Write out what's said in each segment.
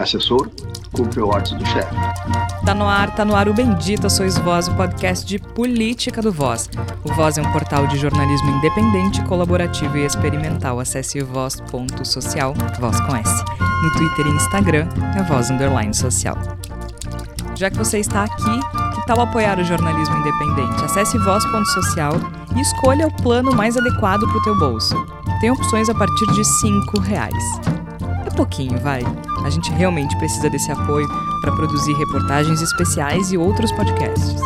Assessor cumpre ordens do chefe. Tá no ar, tá no ar o Bendita Sois Voz, o podcast de política do Voz. O Voz é um portal de jornalismo independente, colaborativo e experimental. Acesse voz.social, voz com S. No Twitter e Instagram é voz underline social. Já que você está aqui, que tal apoiar o jornalismo independente? Acesse voz.social e escolha o plano mais adequado para o teu bolso. Tem opções a partir de R$ reais. Pouquinho, vai. A gente realmente precisa desse apoio para produzir reportagens especiais e outros podcasts.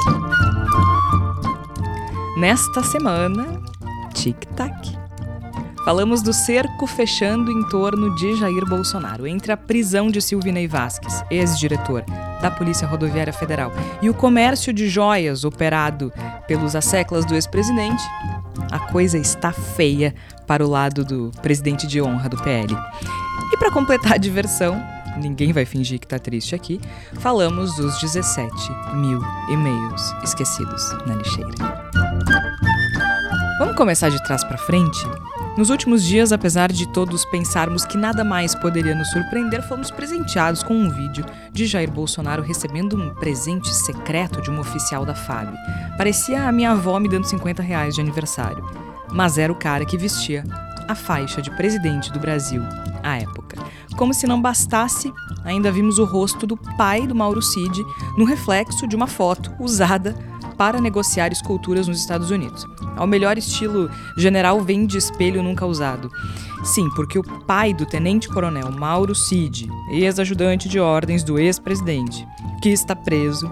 Nesta semana, tic-tac. Falamos do cerco fechando em torno de Jair Bolsonaro, entre a prisão de Silvinei Vasques, ex-diretor da Polícia Rodoviária Federal, e o comércio de joias operado pelos asseclas do ex-presidente. A coisa está feia para o lado do presidente de honra do PL. E para completar a diversão, ninguém vai fingir que tá triste aqui, falamos dos 17 mil e-mails esquecidos na lixeira. Vamos começar de trás para frente? Nos últimos dias, apesar de todos pensarmos que nada mais poderia nos surpreender, fomos presenteados com um vídeo de Jair Bolsonaro recebendo um presente secreto de um oficial da FAB. Parecia a minha avó me dando 50 reais de aniversário. Mas era o cara que vestia a faixa de presidente do Brasil à época. Como se não bastasse, ainda vimos o rosto do pai do Mauro Cid no reflexo de uma foto usada para negociar esculturas nos Estados Unidos. Ao melhor estilo general vem de espelho nunca usado. Sim, porque o pai do tenente-coronel Mauro Cid, ex-ajudante de ordens do ex-presidente, que está preso,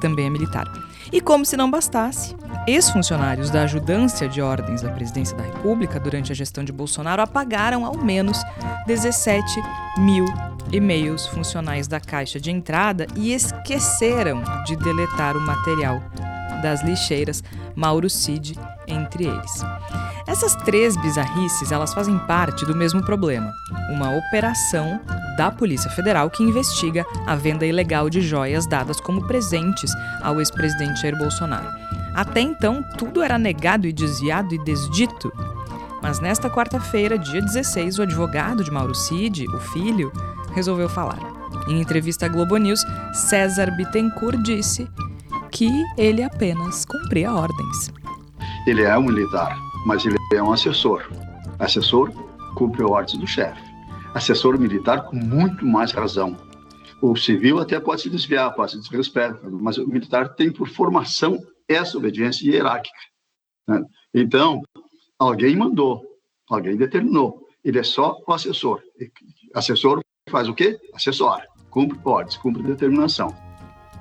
também é militar. E como se não bastasse, ex-funcionários da ajudância de ordens da presidência da República durante a gestão de Bolsonaro apagaram ao menos 17 mil e-mails funcionais da caixa de entrada e esqueceram de deletar o material das lixeiras Mauro Cid entre eles. Essas três bizarrices, elas fazem parte do mesmo problema, uma operação da Polícia Federal que investiga a venda ilegal de joias dadas como presentes ao ex-presidente Jair Bolsonaro. Até então, tudo era negado e desviado e desdito. Mas nesta quarta-feira, dia 16, o advogado de Mauro Cid, o filho, resolveu falar. Em entrevista à Globo News, César Bittencourt disse que ele apenas cumpria ordens. Ele é um militar, mas ele é um assessor. Assessor cumpre ordens do chefe. Assessor militar com muito mais razão. O civil até pode se desviar, pode se pés, mas o militar tem por formação essa obediência hierárquica. Né? Então, alguém mandou, alguém determinou. Ele é só o assessor. Assessor faz o quê? Assessora. Cumpre ordens, cumpre determinação.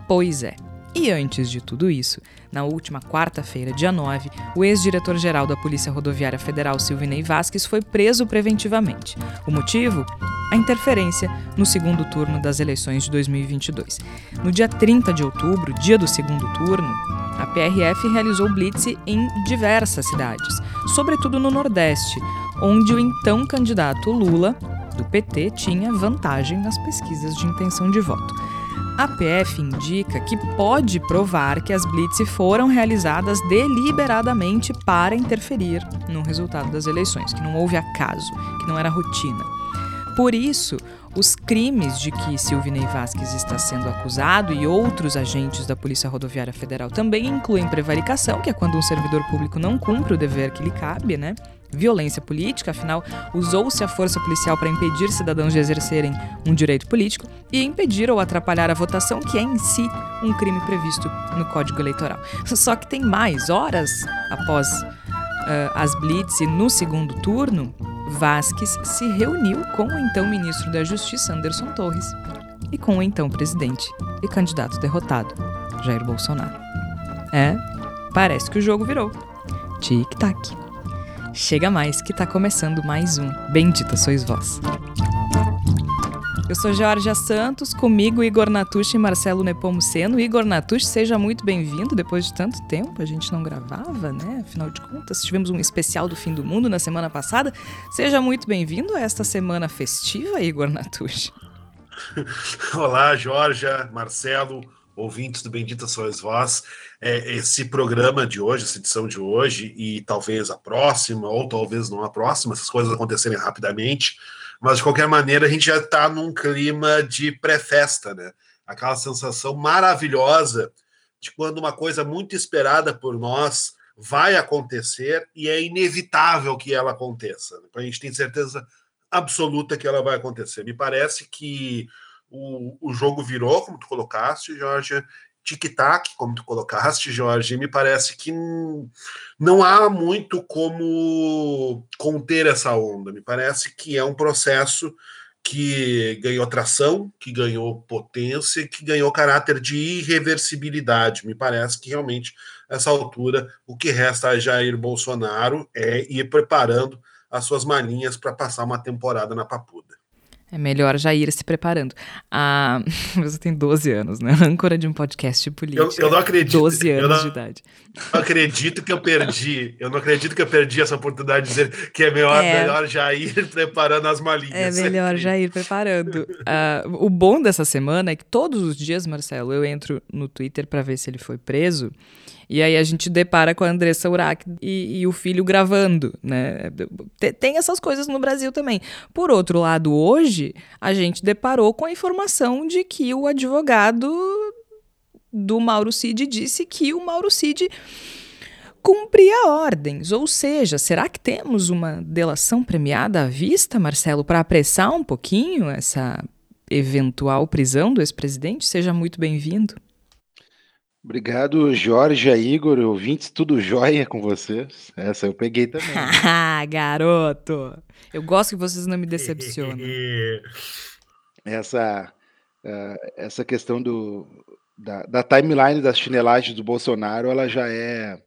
Pois é. E antes de tudo isso, na última quarta-feira, dia 9, o ex-diretor-geral da Polícia Rodoviária Federal, Silvinei Vasques, foi preso preventivamente. O motivo? A interferência no segundo turno das eleições de 2022. No dia 30 de outubro, dia do segundo turno, a PRF realizou blitz em diversas cidades, sobretudo no Nordeste, onde o então candidato Lula, do PT, tinha vantagem nas pesquisas de intenção de voto. A PF indica que pode provar que as blitz foram realizadas deliberadamente para interferir no resultado das eleições, que não houve acaso, que não era rotina. Por isso, os crimes de que Silvinei Vasquez está sendo acusado e outros agentes da Polícia Rodoviária Federal também incluem prevaricação, que é quando um servidor público não cumpre o dever que lhe cabe, né? Violência política, afinal, usou-se a força policial para impedir cidadãos de exercerem um direito político e impedir ou atrapalhar a votação, que é em si um crime previsto no Código Eleitoral. Só que tem mais, horas após uh, as blitz e no segundo turno, Vasques se reuniu com o então ministro da Justiça, Anderson Torres, e com o então presidente e candidato derrotado, Jair Bolsonaro. É, parece que o jogo virou. Tic-tac. Chega mais que tá começando mais um Bendita Sois Vós. Eu sou Georgia Santos, comigo Igor Natucci e Marcelo Nepomuceno. Igor Natucci, seja muito bem-vindo. Depois de tanto tempo, a gente não gravava, né? Afinal de contas, tivemos um especial do fim do mundo na semana passada. Seja muito bem-vindo a esta semana festiva, Igor Natucci. Olá, Georgia, Marcelo, ouvintes do Bendita Sois Vós. É, esse programa de hoje, essa edição de hoje, e talvez a próxima, ou talvez não a próxima, essas coisas acontecerem rapidamente, mas de qualquer maneira a gente já está num clima de pré-festa, né? Aquela sensação maravilhosa de quando uma coisa muito esperada por nós vai acontecer e é inevitável que ela aconteça. A gente tem certeza absoluta que ela vai acontecer. Me parece que o, o jogo virou, como tu colocaste, Jorge, tic-tac, como tu colocaste, Jorge, me parece que não há muito como conter essa onda. Me parece que é um processo que ganhou tração, que ganhou potência, que ganhou caráter de irreversibilidade. Me parece que realmente, nessa altura, o que resta a Jair Bolsonaro é ir preparando as suas malinhas para passar uma temporada na Papuda. É melhor já ir se preparando. Ah, você tem 12 anos, né? Âncora de um podcast político. Eu, eu não acredito. 12 anos não, de idade. Eu acredito que eu perdi. Eu não acredito que eu perdi essa oportunidade de dizer que é melhor, é, melhor já ir preparando as malinhas. É melhor já ir preparando. Uh, o bom dessa semana é que todos os dias, Marcelo, eu entro no Twitter para ver se ele foi preso. E aí a gente depara com a Andressa Urach e, e, o filho gravando, né? Tem essas coisas no Brasil também. Por outro lado, hoje a gente deparou com a informação de que o advogado do Mauro Cid disse que o Mauro Cid cumpria ordens. Ou seja, será que temos uma delação premiada à vista, Marcelo, para apressar um pouquinho essa eventual prisão do ex-presidente? Seja muito bem-vindo. Obrigado, Jorge, Igor, ouvintes, tudo jóia com vocês. Essa eu peguei também. Ah, garoto! Eu gosto que vocês não me decepcionem. essa, uh, essa questão do, da, da, timeline das chinelagens do Bolsonaro, ela já é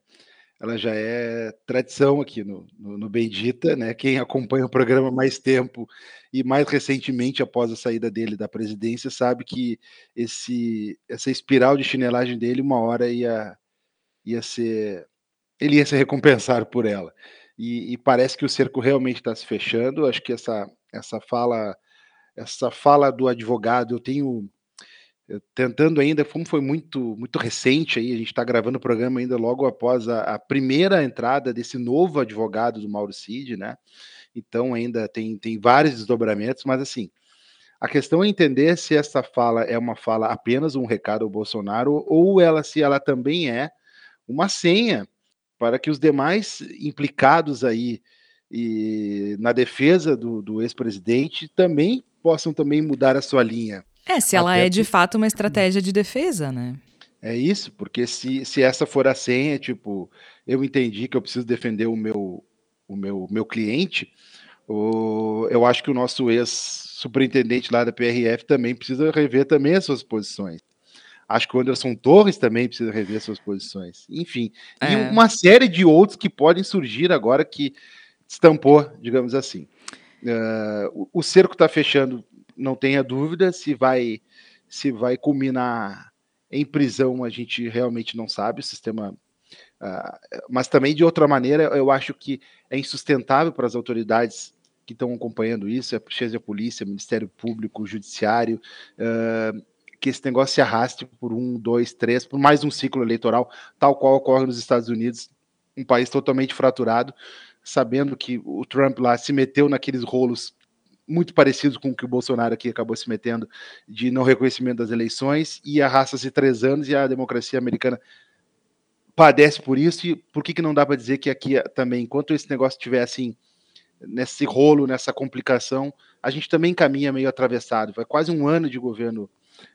ela já é tradição aqui no, no, no Bendita, né? Quem acompanha o programa mais tempo e mais recentemente após a saída dele da presidência sabe que esse essa espiral de chinelagem dele uma hora ia ia ser ele ia ser recompensado por ela e, e parece que o cerco realmente está se fechando. Acho que essa essa fala essa fala do advogado eu tenho tentando ainda, como foi muito muito recente aí, a gente está gravando o programa ainda logo após a, a, primeira entrada desse novo advogado do Mauro Cid, né? Então ainda tem, tem vários desdobramentos, mas assim, a questão é entender se essa fala é uma fala apenas um recado ao Bolsonaro ou ela se ela também é uma senha para que os demais implicados aí e na defesa do, do ex-presidente também possam também mudar a sua linha. É, se ela Até é de fato uma estratégia de defesa, né? É isso, porque se, se essa for a senha, tipo, eu entendi que eu preciso defender o meu, o meu, meu cliente, o, eu acho que o nosso ex-superintendente lá da PRF também precisa rever também as suas posições. Acho que o Anderson Torres também precisa rever suas posições. Enfim, é. e uma série de outros que podem surgir agora que estampou, digamos assim. Uh, o, o cerco está fechando não tenha dúvida se vai se vai culminar em prisão, a gente realmente não sabe. O sistema, uh, mas também de outra maneira, eu acho que é insustentável para as autoridades que estão acompanhando isso, a a polícia, Ministério Público, Judiciário, uh, que esse negócio se arraste por um, dois, três, por mais um ciclo eleitoral, tal qual ocorre nos Estados Unidos, um país totalmente fraturado, sabendo que o Trump lá se meteu naqueles rolos muito parecido com o que o Bolsonaro aqui acabou se metendo de não reconhecimento das eleições e arrasta-se três anos e a democracia americana padece por isso e por que, que não dá para dizer que aqui também, enquanto esse negócio estiver assim, nesse rolo, nessa complicação, a gente também caminha meio atravessado. Vai quase um ano de governo,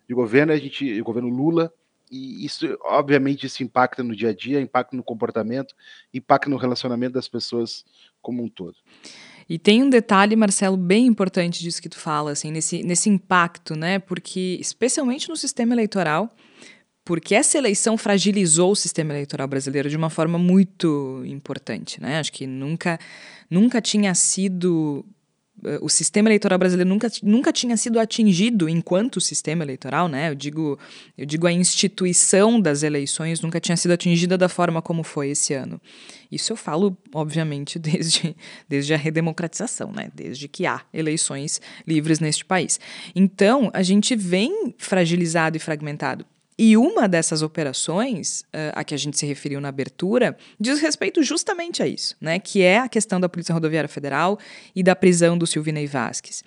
de governo, a gente, governo Lula, e isso, obviamente, isso impacta no dia a dia, impacta no comportamento, impacta no relacionamento das pessoas como um todo. E tem um detalhe, Marcelo, bem importante disso que tu fala, assim, nesse, nesse impacto, né? Porque, especialmente no sistema eleitoral, porque essa eleição fragilizou o sistema eleitoral brasileiro de uma forma muito importante, né? Acho que nunca, nunca tinha sido o sistema eleitoral brasileiro nunca, nunca tinha sido atingido enquanto sistema eleitoral, né? Eu digo, eu digo a instituição das eleições nunca tinha sido atingida da forma como foi esse ano. Isso eu falo, obviamente, desde, desde a redemocratização, né? Desde que há eleições livres neste país. Então, a gente vem fragilizado e fragmentado. E uma dessas operações, uh, a que a gente se referiu na abertura, diz respeito justamente a isso, né? Que é a questão da Polícia Rodoviária Federal e da prisão do Silvinei Vasques.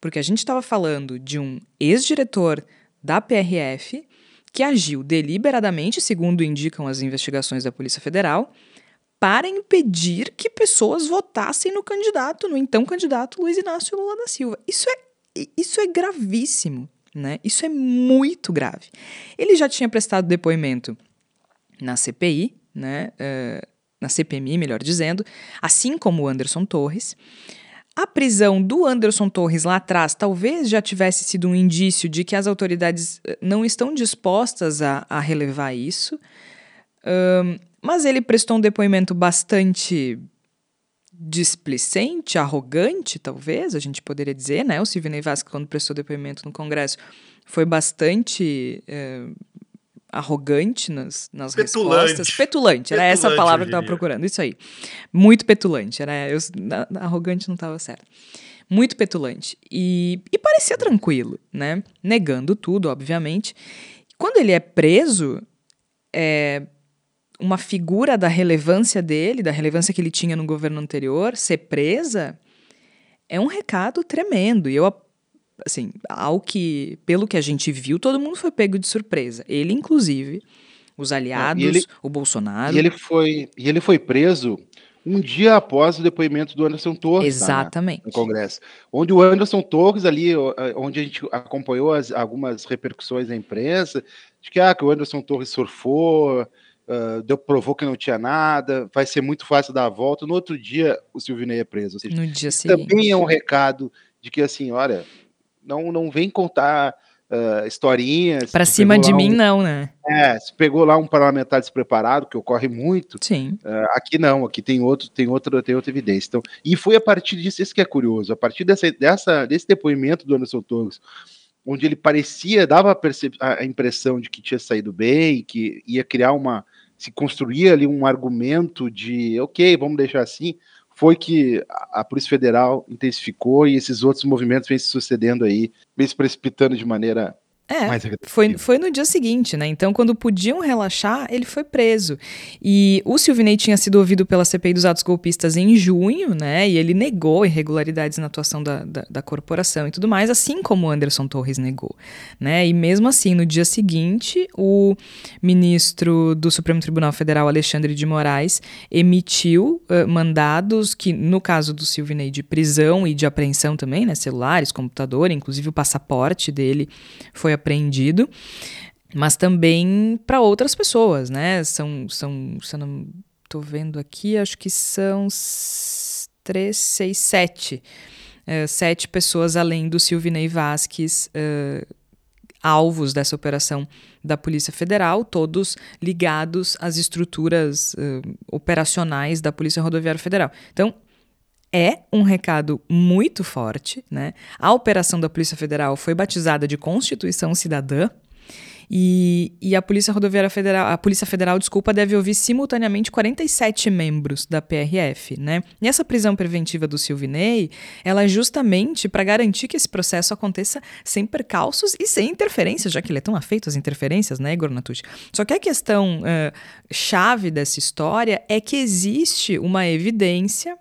Porque a gente estava falando de um ex-diretor da PRF que agiu deliberadamente, segundo indicam as investigações da Polícia Federal, para impedir que pessoas votassem no candidato, no então candidato Luiz Inácio Lula da Silva. Isso é, isso é gravíssimo. Né? Isso é muito grave. Ele já tinha prestado depoimento na CPI, né? Uh, na CPMI, melhor dizendo, assim como o Anderson Torres. A prisão do Anderson Torres lá atrás talvez já tivesse sido um indício de que as autoridades eh, não estão dispostas a, a relevar isso, um, mas ele prestou um depoimento bastante displicente, arrogante, talvez, a gente poderia dizer, né? O Silvinei Vasco, quando prestou depoimento no Congresso, foi bastante é, arrogante nas, nas petulante. respostas. Petulante, era petulante, essa a palavra que eu estava procurando, isso aí. Muito petulante, era, eu, arrogante não estava certo. Muito petulante. E, e parecia tranquilo, né? Negando tudo, obviamente. Quando ele é preso, é, uma figura da relevância dele, da relevância que ele tinha no governo anterior, ser presa, é um recado tremendo. E eu, assim, ao que, pelo que a gente viu, todo mundo foi pego de surpresa. Ele, inclusive, os aliados, ele, o Bolsonaro. E ele foi, e ele foi preso um dia após o depoimento do Anderson Torres. Exatamente. Tá, no Congresso. Onde o Anderson Torres, ali, onde a gente acompanhou as, algumas repercussões da imprensa, de que, ah, que o Anderson Torres surfou, Uh, deu, provou que não tinha nada, vai ser muito fácil dar a volta. No outro dia, o Silvinei é preso. Seja, no dia seguinte. Também é um recado de que, assim, olha, não, não vem contar uh, historinhas. Para cima de mim, um, não, né? É, se pegou lá um parlamentar despreparado, que ocorre muito. Sim. Uh, aqui não, aqui tem outro, tem outra, tem outra evidência. Então, e foi a partir disso, isso que é curioso, a partir dessa, dessa, desse depoimento do Anderson Torres, onde ele parecia, dava a, a impressão de que tinha saído bem, que ia criar uma se construía ali um argumento de, ok, vamos deixar assim, foi que a Polícia Federal intensificou e esses outros movimentos vêm se sucedendo aí, vêm se precipitando de maneira é, foi, foi no dia seguinte, né? Então, quando podiam relaxar, ele foi preso. E o Silvinei tinha sido ouvido pela CPI dos atos golpistas em junho, né? E ele negou irregularidades na atuação da, da, da corporação e tudo mais, assim como o Anderson Torres negou, né? E mesmo assim, no dia seguinte, o ministro do Supremo Tribunal Federal, Alexandre de Moraes, emitiu uh, mandados que, no caso do Silvinei, de prisão e de apreensão também, né? Celulares, computador, inclusive o passaporte dele foi apreendido, mas também para outras pessoas, né? São, são, se eu não estou vendo aqui, acho que são três, seis, sete. Uh, sete pessoas além do Silvinei Vasques, uh, alvos dessa operação da Polícia Federal, todos ligados às estruturas uh, operacionais da Polícia Rodoviária Federal. Então, é um recado muito forte, né? A operação da Polícia Federal foi batizada de Constituição Cidadã. E, e a Polícia Rodoviária Federal, a Polícia Federal, desculpa, deve ouvir simultaneamente 47 membros da PRF, né? E essa prisão preventiva do Silvinei, ela é justamente para garantir que esse processo aconteça sem percalços e sem interferências, já que ele é tão afeito às interferências, né, Igor Natucci? Só que a questão uh, chave dessa história é que existe uma evidência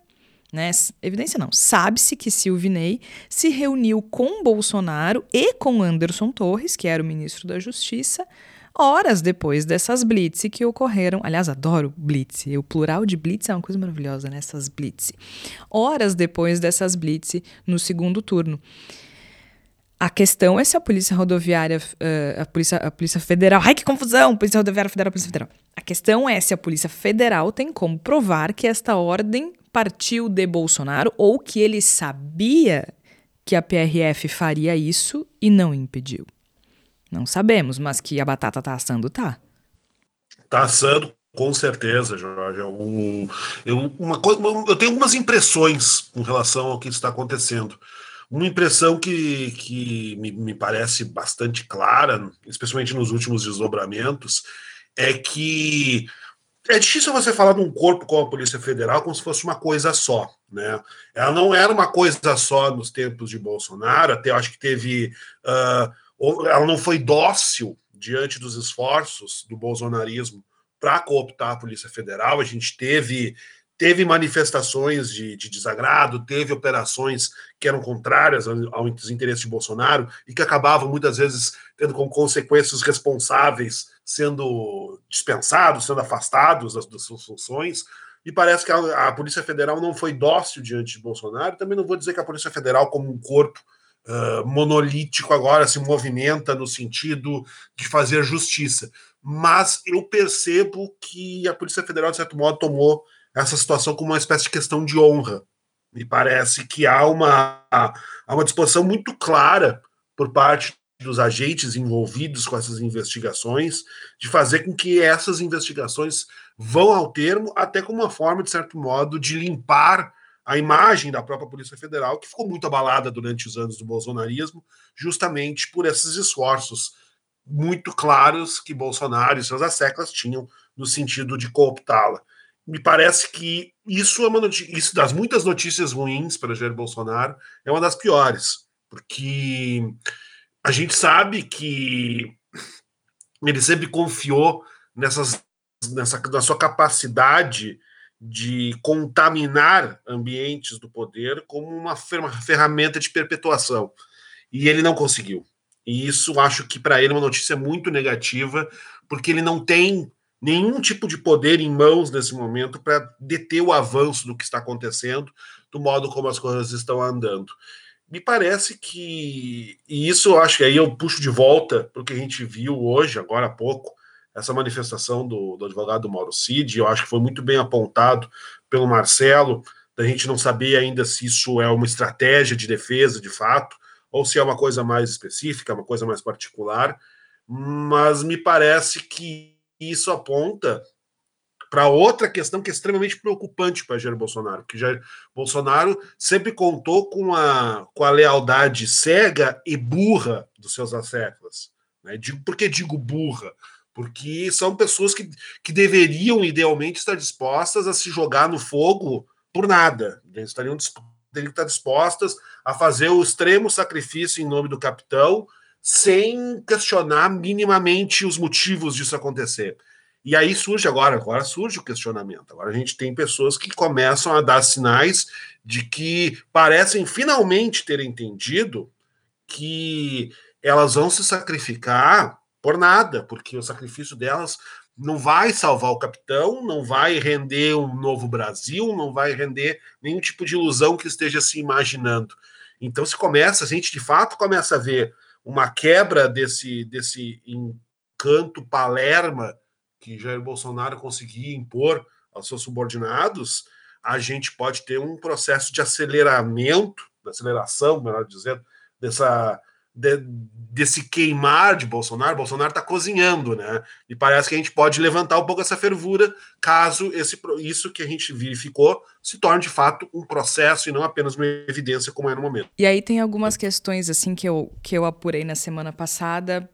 né? Evidência não. Sabe-se que Silvinei se reuniu com Bolsonaro e com Anderson Torres, que era o ministro da Justiça, horas depois dessas blitz que ocorreram. Aliás, adoro blitz. O plural de blitz é uma coisa maravilhosa, né? Essas blitz. Horas depois dessas blitz no segundo turno. A questão é se a Polícia Rodoviária, uh, a, Polícia, a Polícia Federal. Ai, que confusão! Polícia Rodoviária Federal, Polícia Federal. A questão é se a Polícia Federal tem como provar que esta ordem partiu de Bolsonaro ou que ele sabia que a PRF faria isso e não impediu. Não sabemos, mas que a batata tá assando, tá. Tá assando, com certeza, Jorge. Um, eu, uma eu tenho algumas impressões com relação ao que está acontecendo. Uma impressão que, que me, me parece bastante clara, especialmente nos últimos desdobramentos, é que é difícil você falar de um corpo como a Polícia Federal como se fosse uma coisa só, né? Ela não era uma coisa só nos tempos de Bolsonaro, até acho que teve. Uh, ela não foi dócil diante dos esforços do bolsonarismo para cooptar a Polícia Federal. A gente teve teve manifestações de, de, desagrado, teve operações que eram contrárias aos interesses de Bolsonaro e que acabavam muitas vezes tendo como consequências responsáveis sendo dispensados, sendo afastados das, das suas funções. E parece que a, a, Polícia Federal não foi dócil diante de Bolsonaro. Também não vou dizer que a Polícia Federal, como um corpo uh, monolítico, agora se movimenta no sentido de fazer justiça. Mas eu percebo que a Polícia Federal, de certo modo, tomou essa situação como uma espécie de questão de honra. Me parece que há uma, há uma disposição muito clara por parte dos agentes envolvidos com essas investigações de fazer com que essas investigações vão ao termo, até como uma forma, de certo modo, de limpar a imagem da própria Polícia Federal, que ficou muito abalada durante os anos do bolsonarismo, justamente por esses esforços muito claros que Bolsonaro e seus asseclas tinham no sentido de cooptá-la me parece que isso é uma notícia, isso das muitas notícias ruins para Jair Bolsonaro é uma das piores, porque a gente sabe que ele sempre confiou nessas, nessa na sua capacidade de contaminar ambientes do poder como uma ferramenta de perpetuação. E ele não conseguiu. E isso acho que para ele é uma notícia muito negativa, porque ele não tem nenhum tipo de poder em mãos nesse momento para deter o avanço do que está acontecendo, do modo como as coisas estão andando. Me parece que, e isso eu acho que aí eu puxo de volta para o que a gente viu hoje, agora há pouco, essa manifestação do, do advogado Mauro Cid, eu acho que foi muito bem apontado pelo Marcelo, da gente não saber ainda se isso é uma estratégia de defesa de fato, ou se é uma coisa mais específica, uma coisa mais particular, mas me parece que isso aponta para outra questão que é extremamente preocupante para Jair Bolsonaro, que Jair Bolsonaro sempre contou com a, com a lealdade cega e burra dos seus asseclas. Né? Digo, por que digo burra? Porque são pessoas que, que deveriam, idealmente, estar dispostas a se jogar no fogo por nada. Eles estariam teriam que estar dispostas a fazer o extremo sacrifício em nome do capitão sem questionar minimamente os motivos disso acontecer. E aí surge agora, agora surge o questionamento. Agora a gente tem pessoas que começam a dar sinais de que parecem finalmente ter entendido que elas vão se sacrificar por nada, porque o sacrifício delas não vai salvar o capitão, não vai render um novo Brasil, não vai render nenhum tipo de ilusão que esteja se imaginando. Então se começa, a gente de fato começa a ver uma quebra desse, desse encanto palerma que Jair Bolsonaro conseguia impor aos seus subordinados, a gente pode ter um processo de aceleramento, de aceleração, melhor dizendo, dessa, de, desse queimar de Bolsonaro. Bolsonaro está cozinhando, né? E parece que a gente pode levantar um pouco essa fervura caso esse, isso que a gente verificou se torne de fato um processo e não apenas uma evidência como é no momento. E aí tem algumas questões assim que eu, que eu apurei na semana passada,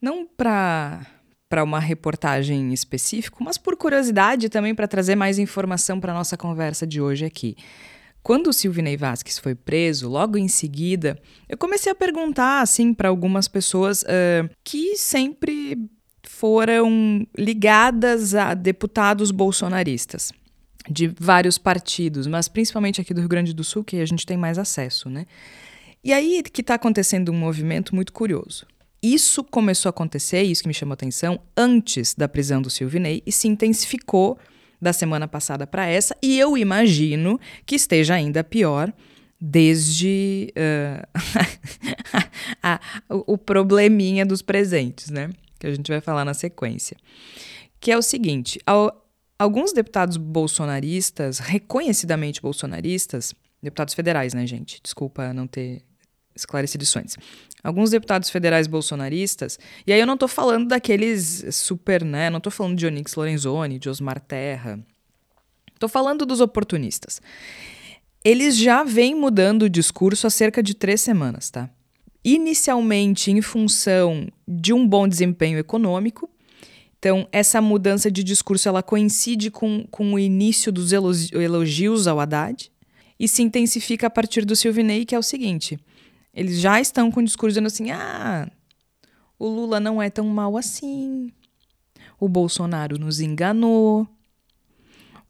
não para para uma reportagem específica, mas por curiosidade também para trazer mais informação para nossa conversa de hoje aqui. Quando o Silvinei Vasquez foi preso, logo em seguida, eu comecei a perguntar assim para algumas pessoas uh, que sempre foram ligadas a deputados bolsonaristas de vários partidos, mas principalmente aqui do Rio Grande do Sul, que a gente tem mais acesso, né? E aí que está acontecendo um movimento muito curioso. Isso começou a acontecer, isso que me chamou a atenção, antes da prisão do Silvinei e se intensificou da semana passada para essa, e eu imagino que esteja ainda pior desde uh, a, o, probleminha dos presentes, né? Que a gente vai falar na sequência. Que é o seguinte: ao, alguns deputados bolsonaristas, reconhecidamente bolsonaristas, deputados federais, né, gente? Desculpa não ter esclarecido isso antes. Alguns deputados federais bolsonaristas, e aí eu não estou falando daqueles super, né? Não estou falando de Onyx Lorenzoni, de Osmar Terra. Estou falando dos oportunistas. Eles já vêm mudando o discurso há cerca de três semanas, tá? Inicialmente em função de um bom desempenho econômico. Então, essa mudança de discurso ela coincide com, com o início dos elogios ao Haddad e se intensifica a partir do Silvinei, que é o seguinte: eles já estão com o discurso dizendo assim: ah, o Lula não é tão mal assim, o Bolsonaro nos enganou,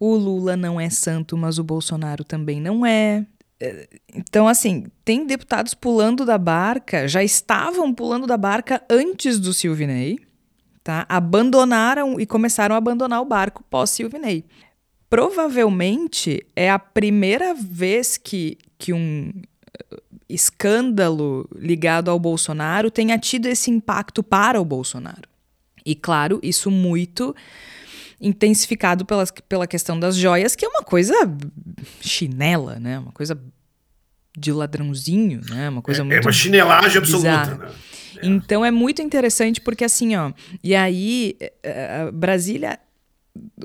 o Lula não é santo, mas o Bolsonaro também não é. é então, assim, tem deputados pulando da barca, já estavam pulando da barca antes do Silvinei, tá? Abandonaram e começaram a abandonar o barco pós-Silvinei. Provavelmente é a primeira vez que, que um escândalo ligado ao Bolsonaro tenha tido esse impacto para o Bolsonaro. E claro, isso muito intensificado pela, pela questão das joias, que é uma coisa chinela, né? Uma coisa de ladrãozinho, né? Uma coisa é, muito É uma chinelagem absoluta, né? É. Então é muito interessante porque assim, ó, e aí uh, Brasília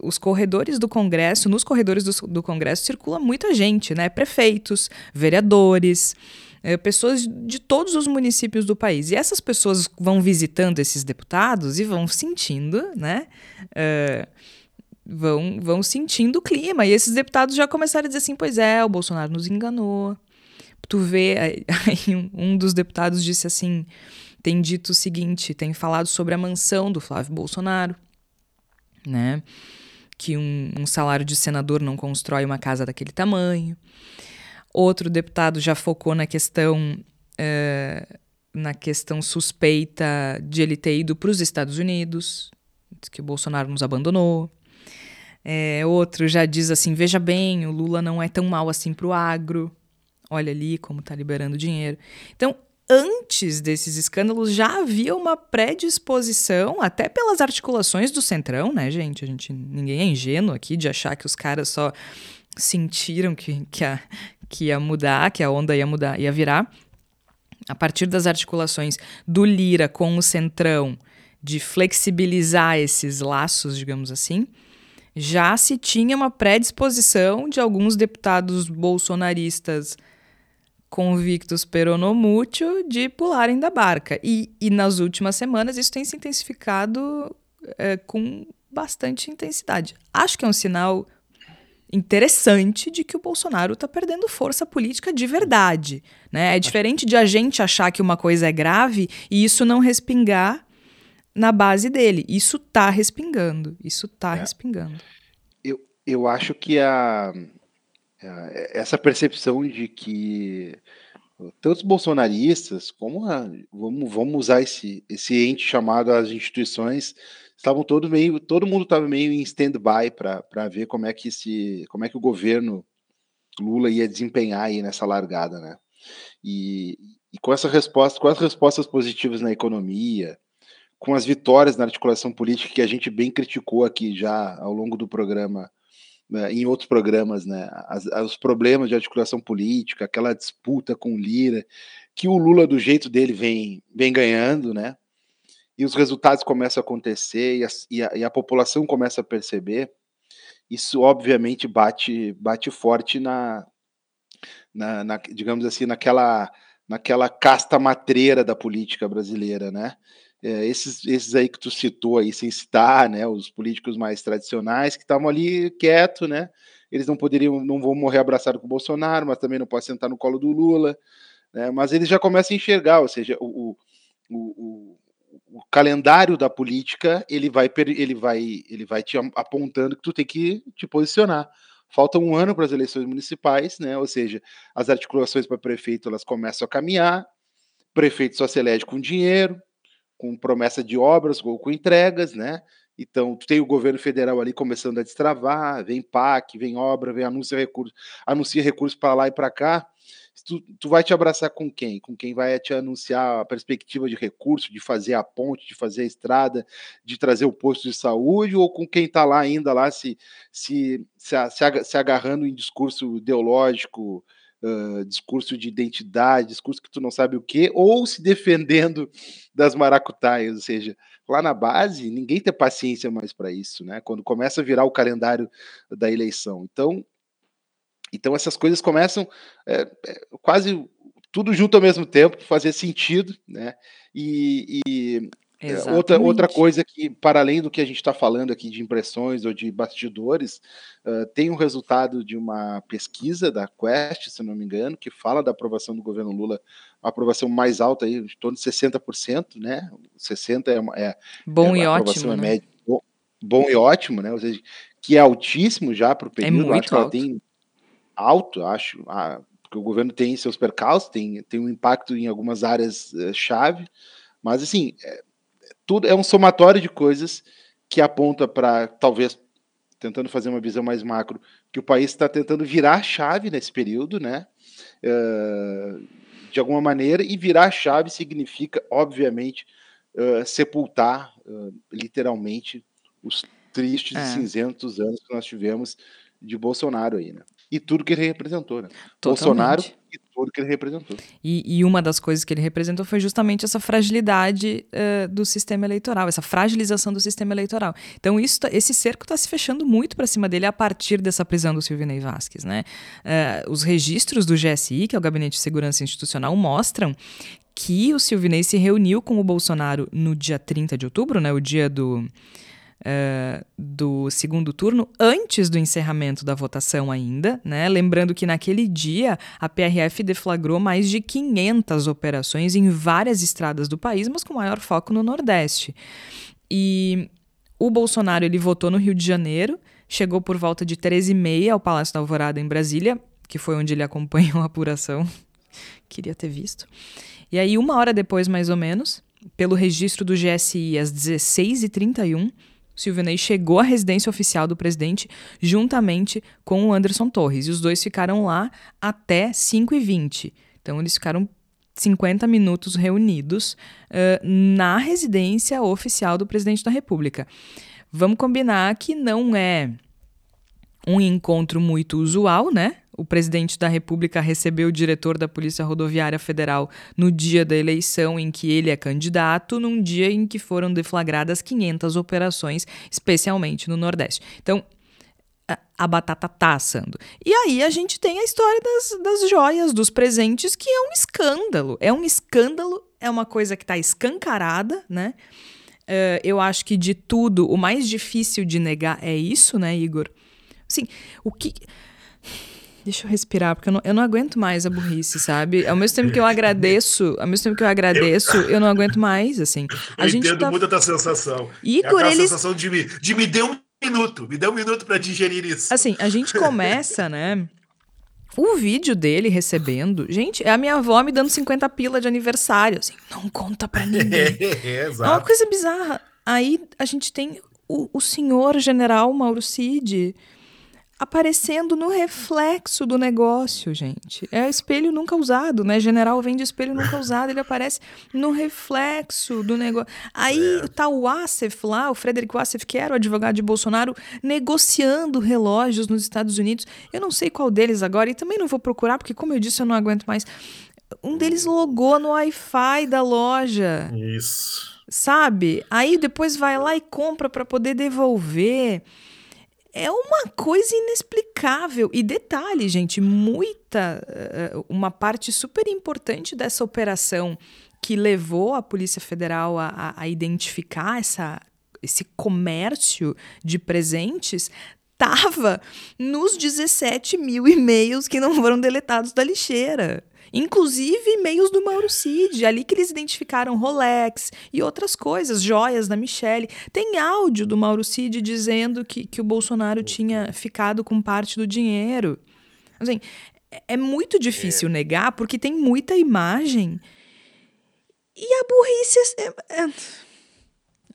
os corredores do Congresso, nos corredores do, do Congresso circula muita gente, né? Prefeitos, vereadores, é, pessoas de todos os municípios do país. E essas pessoas vão visitando esses deputados e vão sentindo, né? É, vão, vão sentindo o clima. E esses deputados já começaram a dizer assim: pois é, o Bolsonaro nos enganou. Tu vê, aí um dos deputados disse assim: tem dito o seguinte, tem falado sobre a mansão do Flávio Bolsonaro, né? Que um, um salário de senador não constrói uma casa daquele tamanho. Outro deputado já focou na questão uh, na questão suspeita de ele ter ido para os Estados Unidos, que o Bolsonaro nos abandonou. É, outro já diz assim: veja bem, o Lula não é tão mal assim para o agro. Olha ali como está liberando dinheiro. Então, antes desses escândalos, já havia uma predisposição, até pelas articulações do Centrão, né, gente? A gente ninguém é ingênuo aqui de achar que os caras só sentiram que, que, a, que ia mudar, que a onda ia mudar, ia virar. A partir das articulações do Lira com o Centrão, de flexibilizar esses laços, digamos assim, já se tinha uma predisposição de alguns deputados bolsonaristas convictos peronomútil de pularem da barca. E, e nas últimas semanas isso tem se intensificado é, com bastante intensidade. Acho que é um sinal interessante de que o Bolsonaro está perdendo força política de verdade. Né? É diferente de a gente achar que uma coisa é grave e isso não respingar na base dele. Isso está respingando. Isso está é. respingando. Eu, eu acho que a, a, essa percepção de que tanto os bolsonaristas como a, vamos, vamos usar esse, esse ente chamado as instituições estavam todo meio, todo mundo estava meio em stand-by para ver como é que se, como é que o governo Lula ia desempenhar aí nessa largada, né? E, e com essa resposta, com as respostas positivas na economia, com as vitórias na articulação política que a gente bem criticou aqui já ao longo do programa, em outros programas, né? As, os problemas de articulação política, aquela disputa com Lira, que o Lula do jeito dele vem, vem ganhando, né? e os resultados começam a acontecer e a, e a, e a população começa a perceber, isso obviamente bate, bate forte na, na, na, digamos assim, naquela, naquela casta matreira da política brasileira, né? É, esses, esses aí que tu citou aí, sem citar, né? Os políticos mais tradicionais que estavam ali quieto, né? Eles não poderiam, não vão morrer abraçado com o Bolsonaro, mas também não podem sentar no colo do Lula, né? Mas eles já começam a enxergar, ou seja, o, o, o o calendário da política ele vai ele vai ele vai te apontando que tu tem que te posicionar. Falta um ano para as eleições municipais, né? Ou seja, as articulações para prefeito elas começam a caminhar. Prefeito só se elege com dinheiro, com promessa de obras ou com entregas, né? Então, tem o governo federal ali começando a destravar, vem PAC, vem obra, vem anuncia recursos, anuncia recursos para lá e para cá tu, tu vai te abraçar com quem? Com quem vai te anunciar a perspectiva de recurso, de fazer a ponte, de fazer a estrada, de trazer o posto de saúde, ou com quem está lá ainda lá se, se, se, se agarrando em discurso ideológico, Uh, discurso de identidade, discurso que tu não sabe o que, ou se defendendo das maracutaias, ou seja, lá na base ninguém tem paciência mais para isso, né? Quando começa a virar o calendário da eleição. Então, então essas coisas começam é, é, quase tudo junto ao mesmo tempo, fazer sentido, né? E, e, É, outra, outra coisa que, para além do que a gente está falando aqui de impressões ou de bastidores, uh, tem um resultado de uma pesquisa da Quest, se não me engano, que fala da aprovação do governo Lula, a aprovação mais alta, aí, em torno de 60%, né? 60% é, é bom é, e ótimo. É né? média, bom, bom, e ótimo, né? Ou seja, que é altíssimo já para o é período. É muito acho alto. que ela tem alto, acho, ah, porque o governo tem seus percalços, tem, tem um impacto em algumas áreas-chave, uh, mas assim. É, tudo é um somatório de coisas que aponta para, talvez, tentando fazer uma visão mais macro, que o país está tentando virar a chave nesse período, né? Uh, de alguma maneira, e virar a chave significa, obviamente, uh, sepultar uh, literalmente os tristes é. e cinzentos anos que nós tivemos de Bolsonaro aí, né? E tudo que ele representou, né? Bolsonaro e tudo que ele representou. E, e, uma das coisas que ele representou foi justamente essa fragilidade uh, do sistema eleitoral, essa fragilização do sistema eleitoral. Então, isso, tá, esse cerco está se fechando muito para cima dele a partir dessa prisão do Silvinei Vasquez. Né? Uh, os registros do GSI, que é o Gabinete de Segurança Institucional, mostram que o Silvinei se reuniu com o Bolsonaro no dia 30 de outubro, né, o dia do uh, do segundo turno, antes do encerramento da votação ainda, né? Lembrando que naquele dia a PRF deflagrou mais de 500 operações em várias estradas do país, mas com maior foco no Nordeste. E o Bolsonaro ele votou no Rio de Janeiro, chegou por volta de 13h30 ao Palácio da Alvorada em Brasília, que foi onde ele acompanhou a apuração. Queria ter visto. E aí, uma hora depois, mais ou menos, pelo registro do GSI, às 16h31, Silvinei chegou à residência oficial do presidente juntamente com o Anderson Torres. E os dois ficaram lá até 5h20. Então, eles ficaram 50 minutos reunidos uh, na residência oficial do presidente da República. Vamos combinar que não é um encontro muito usual, né? O presidente da República recebeu o diretor da Polícia Rodoviária Federal no dia da eleição em que ele é candidato, num dia em que foram deflagradas 500 operações, especialmente no Nordeste. Então, a batata tá assando. E aí a gente tem a história das, das joias, dos presentes, que é um escândalo. É um escândalo, é uma coisa que está escancarada, né? Uh, eu acho que de tudo, o mais difícil de negar é isso, né, Igor? Assim, o que. Deixa eu respirar, porque eu não, eu não aguento mais a burrice, sabe? Ao mesmo tempo que eu agradeço, ao mesmo tempo que eu agradeço, eu não aguento mais, assim. A eu gente entendo tá... muito da sensação. Igor, é a eles... sensação de me, de me dê um minuto, me dê um minuto para digerir isso. Assim, a gente começa, né? O vídeo dele recebendo, gente, é a minha avó me dando 50 pila de aniversário, assim, não conta pra ninguém. é, é uma coisa bizarra. Aí a gente tem o, o senhor general Mauro Cid aparecendo no reflexo do negócio, gente. É espelho nunca usado, né? General vende espelho nunca usado, ele aparece no reflexo do negócio. Aí é. tá o Assef lá, o Frederico Assef, que era o advogado de Bolsonaro, negociando relógios nos Estados Unidos. Eu não sei qual deles agora e também não vou procurar, porque como eu disse, eu não aguento mais. Um deles logou no Wi-Fi da loja. Isso. Sabe? Aí depois vai lá e compra para poder devolver é uma coisa inexplicável. E detalhe, gente, muita. Eh, uma parte super importante dessa operação que levou a Polícia Federal a, a identificar essa, esse comércio de presentes estava nos 17 mil e-mails que não foram deletados da lixeira. Inclusive e-mails do Mauro Cid, ali que eles identificaram Rolex e outras coisas, joias da Michelle. Tem áudio do Mauro Cid dizendo que, que o Bolsonaro tinha ficado com parte do dinheiro. Assim, é muito difícil é. negar porque tem muita imagem. E a burrice é, é...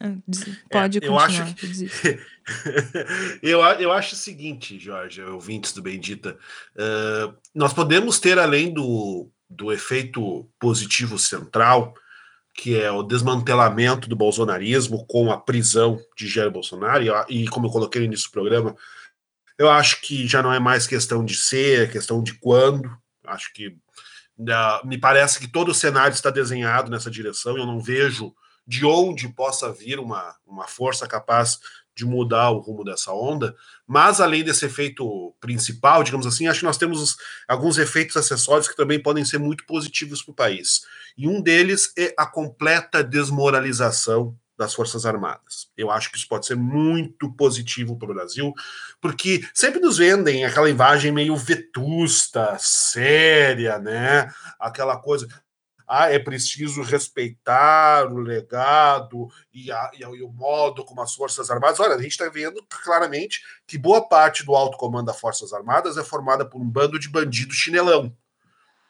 é pode é, eu. Acho que... eu, eu acho o seguinte, Jorge, ouvintes do Bendita, uh, nós podemos ter, além do, do efeito positivo central, que é o desmantelamento do bolsonarismo com a prisão de Jair Bolsonaro, e, e como eu coloquei no início do programa, eu acho que já não é mais questão de ser, é questão de quando. Acho que uh, me parece que todo o cenário está desenhado nessa direção. Eu não vejo de onde possa vir uma, uma força capaz de mudar o rumo dessa onda, mas além desse efeito principal, digamos assim, acho que nós temos alguns efeitos acessórios que também podem ser muito positivos para o país. E um deles é a completa desmoralização das Forças Armadas. Eu acho que isso pode ser muito positivo para o Brasil, porque sempre nos vendem aquela imagem meio vetusta, séria, né? Aquela coisa ah, é preciso respeitar o legado e, a, e, o modo como as Forças Armadas. Olha, a gente está vendo claramente que boa parte do alto comando das Forças Armadas é formada por um bando de bandidos chinelão.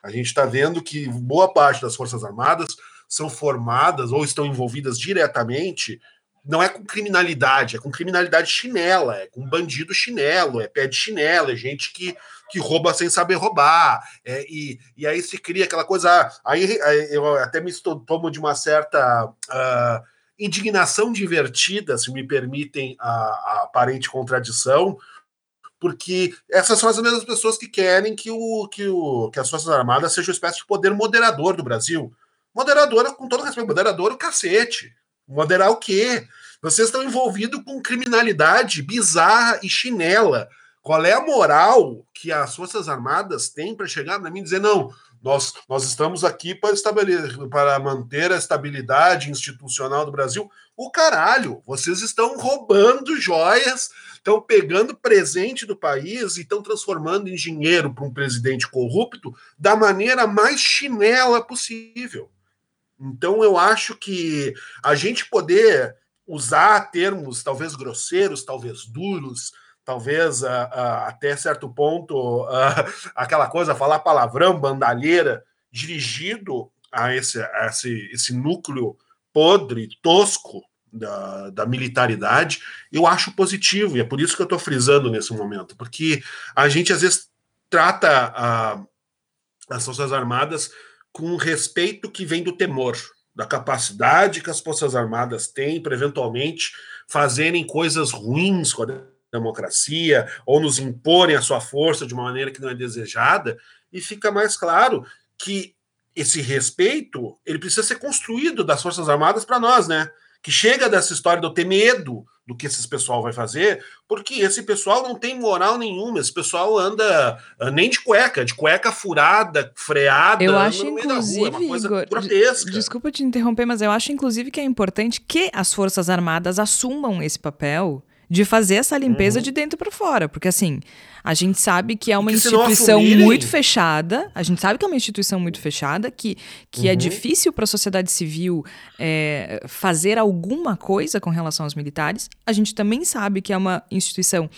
A gente está vendo que boa parte das Forças Armadas são formadas ou estão envolvidas diretamente não é com criminalidade, é com criminalidade chinela, é com bandido chinelo, é pé de chinelo, é gente que que rouba sem saber roubar. É, e, e aí se cria aquela coisa. Ah, aí, aí eu até me tomo de uma certa. Uh, indignação divertida, se me permitem a, a, aparente contradição, porque essas são as mesmas pessoas que querem que, o, que, o, que as Forças Armadas sejam uma espécie de poder moderador do Brasil. Moderadora, com todo respeito, moderador o cacete. Moderar o quê? Vocês estão envolvidos com criminalidade bizarra e chinela. Qual é a moral que as Forças Armadas têm para chegar para mim e dizer, não, nós, nós estamos aqui para, estabelecer, para manter a estabilidade institucional do Brasil? O caralho, vocês estão roubando joias, estão pegando presente do país e estão transformando em dinheiro para um presidente corrupto da maneira mais chinela possível. Então eu acho que a gente poder usar termos talvez grosseiros, talvez duros, talvez uh, uh, até certo ponto uh, aquela coisa, falar palavrão, bandalheira, dirigido a esse, a esse, esse núcleo podre, tosco da, da militaridade, eu acho positivo, e é por isso que eu estou frisando nesse momento, porque a gente às vezes trata as Forças Armadas com um respeito que vem do temor, da capacidade que as Forças Armadas têm para eventualmente fazerem coisas ruins com a democracia ou nos imporem a sua força de uma maneira que não é desejada, e fica mais claro que esse respeito ele precisa ser construído das Forças Armadas para nós, né? Que chega dessa história de eu ter medo do que esse pessoal vai fazer, porque esse pessoal não tem moral nenhuma, esse pessoal anda uh, nem de cueca, de cueca furada, freada, eu acho inclusive, rua, é Igor, grotesca. Desculpa te interromper, mas eu acho inclusive que é importante que as Forças Armadas assumam esse papel de fazer essa limpeza uhum. de dentro para fora, porque assim, a gente sabe que é uma instituição muito fechada, a gente sabe que é uma instituição muito fechada, que, que é uhum. é difícil para a sociedade civil é, fazer alguma coisa com relação aos militares. A gente também sabe que é uma instituição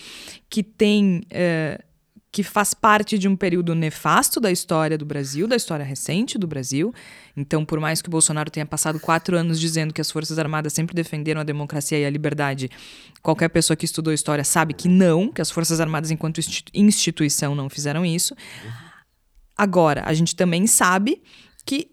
que tem é, que faz parte de um período nefasto da história do Brasil, da história recente do Brasil. Então, por mais que o Bolsonaro tenha passado quatro anos dizendo que as Forças Armadas sempre defenderam a democracia e a liberdade, qualquer pessoa que estudou história sabe que não, que as Forças Armadas, enquanto instituição, não fizeram isso. Agora, a gente também sabe que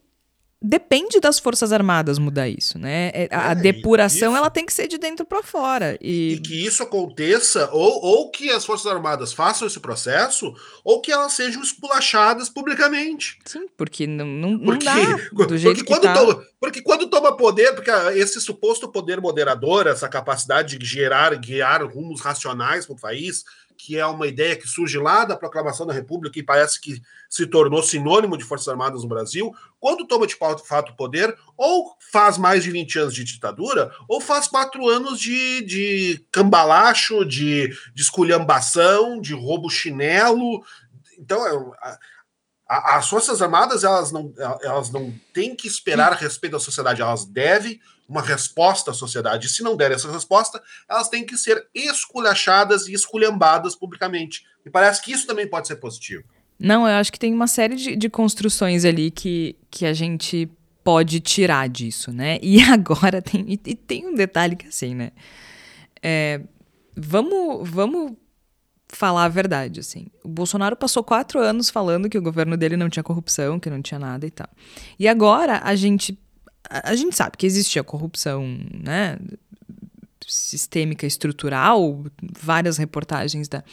depende das Forças Armadas mudar isso, né? É, a, é, depuração isso, ela tem que ser de dentro para fora. E... e... que isso aconteça, ou, ou que as Forças Armadas façam esse processo, ou que elas sejam esculachadas publicamente. Sim, porque não, não, porque, não dá do jeito porque quando tá. toma, porque quando toma poder, porque esse suposto poder moderador, essa capacidade de gerar, guiar rumos racionais para o país, que é uma ideia que surge lá da proclamação da República e parece que se tornou sinônimo de Forças Armadas no Brasil, quando toma de fato o poder, ou faz mais de 20 anos de ditadura, ou faz quatro anos de, de cambalacho, de, de esculhambação, de roubo chinelo. Então, é, as Forças Armadas elas não, elas não têm que esperar a respeito da sociedade, elas devem uma resposta à sociedade. E se não der essa resposta, elas têm que ser esculhachadas e esculhambadas publicamente. E parece que isso também pode ser positivo. Não, eu acho que tem uma série de, de construções ali que, que a gente pode tirar disso, né? E agora tem, e, e tem um detalhe que assim, né? É, vamos, vamos falar a verdade, assim. O Bolsonaro passou quatro anos falando que o governo dele não tinha corrupção, que não tinha nada e tal. E agora a gente a, gente sabe que existia corrupção, né? Sistêmica, estrutural, várias reportagens da,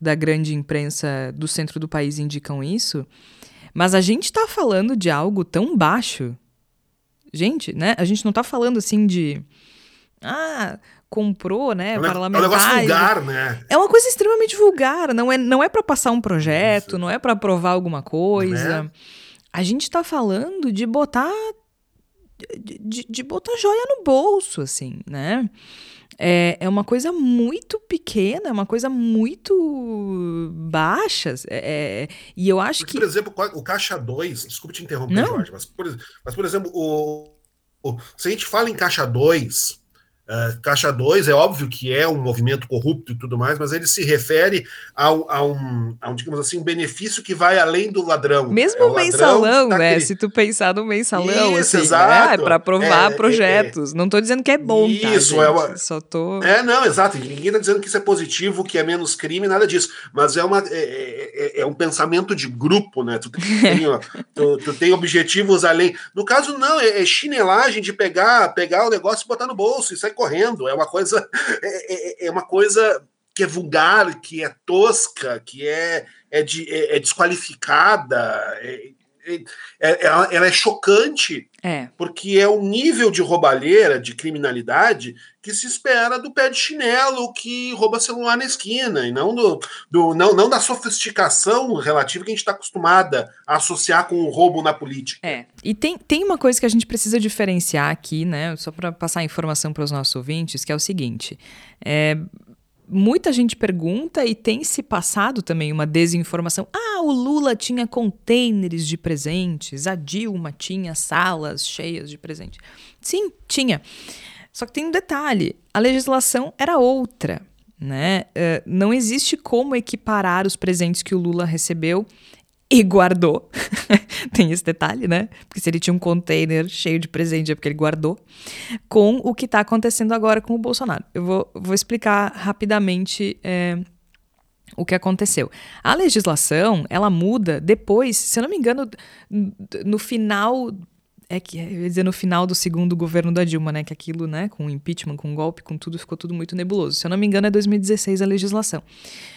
da grande imprensa do centro do país indicam isso, mas a gente está falando de algo tão baixo. Gente, né? A gente não está falando assim de. Ah, comprou, né, É um parlamentares. negócio vulgar, né? É uma coisa extremamente vulgar, não é, não é para passar um projeto, não é para aprovar alguma coisa. Né? A gente tá falando de botar de, de, botar joia no bolso, assim, né? É, é uma coisa muito pequena, é uma coisa muito baixa. É, é, e eu acho Porque, que. por exemplo, o Caixa 2, desculpe te interromper, Não. Jorge, mas por, mas, por exemplo, o, o- se a gente fala em Caixa 2, eh, Caixa 2 é óbvio que é um movimento corrupto e tudo mais, mas ele se refere ao- a, um, a um, digamos assim, um benefício que vai além do ladrão. Mesmo É o mensalão, tá né? cri- Se tu pensar no mensalão, Isso, assim, exato. é para aprovar É, é, projetos. Não tô dizendo que é bom, tá, Isso, gente? é uma- Só tô. É, não, exato. Ninguém está dizendo que isso é positivo, que é menos crime, nada disso. Mas é, uma, é, é- é um pensamento de grupo, né? Tu tem, ó, tu, tu tem objetivos além. No caso, não, é, é chinelagem de pegar, pegar o negócio e botar no bolso e sair correndo. É uma coisa. É, é- é uma coisa que é vulgar, que é tosca, que é, é, de- é- é desqualificada. é- é- é- ela, ela é chocante É. porque é um nível de roubalheira, de criminalidade, que se espera do pé de chinelo que rouba celular na esquina, e não, do, do- não, não da sofisticação relativa que a gente está acostumada a associar com o roubo na política. É. E tem, tem uma coisa que a gente precisa diferenciar aqui, né? Só para passar a informação para os nossos ouvintes, que é o seguinte: é, muita gente pergunta e tem se passado também uma desinformação. Ah, o Lula tinha containers de presentes, a Dilma tinha salas cheias de presentes. Sim, tinha. Só que tem um detalhe: a legislação era outra. Né? É, não existe como equiparar os presentes que o Lula recebeu e guardou. Tem esse detalhe, né? Porque se ele tinha um container cheio de presente é porque ele guardou. Com o que está acontecendo agora com o Bolsonaro. Eu vou, vou explicar rapidamente é, o que aconteceu. A legislação, ela muda depois, se eu não me engano, no final. É que eu ia dizer no final do segundo governo da Dilma, né? Que aquilo, né, com o impeachment, com o golpe, com tudo, ficou tudo muito nebuloso. Se eu não me engano, é 2016 a legislação.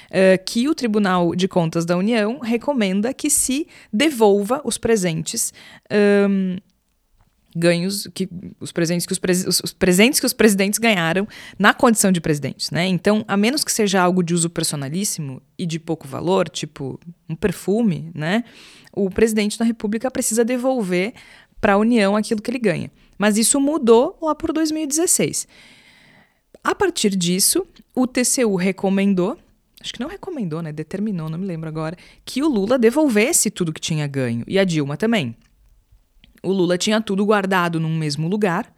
É, que o Tribunal de Contas da União recomenda que se devolva os presentes. ahn, ganhos que os presentes que os, os- os presentes que os presidentes ganharam na condição de presidentes, né? Então, a menos que seja algo de uso personalíssimo e de pouco valor, tipo um perfume, né? O presidente da República precisa devolver para a União aquilo que ele ganha. Mas isso mudou lá por 2016. A partir disso, o TCU recomendou, acho que não recomendou, né? Determinou, não me lembro agora, que o Lula devolvesse tudo que tinha ganho e a Dilma também. O Lula tinha tudo guardado num mesmo lugar,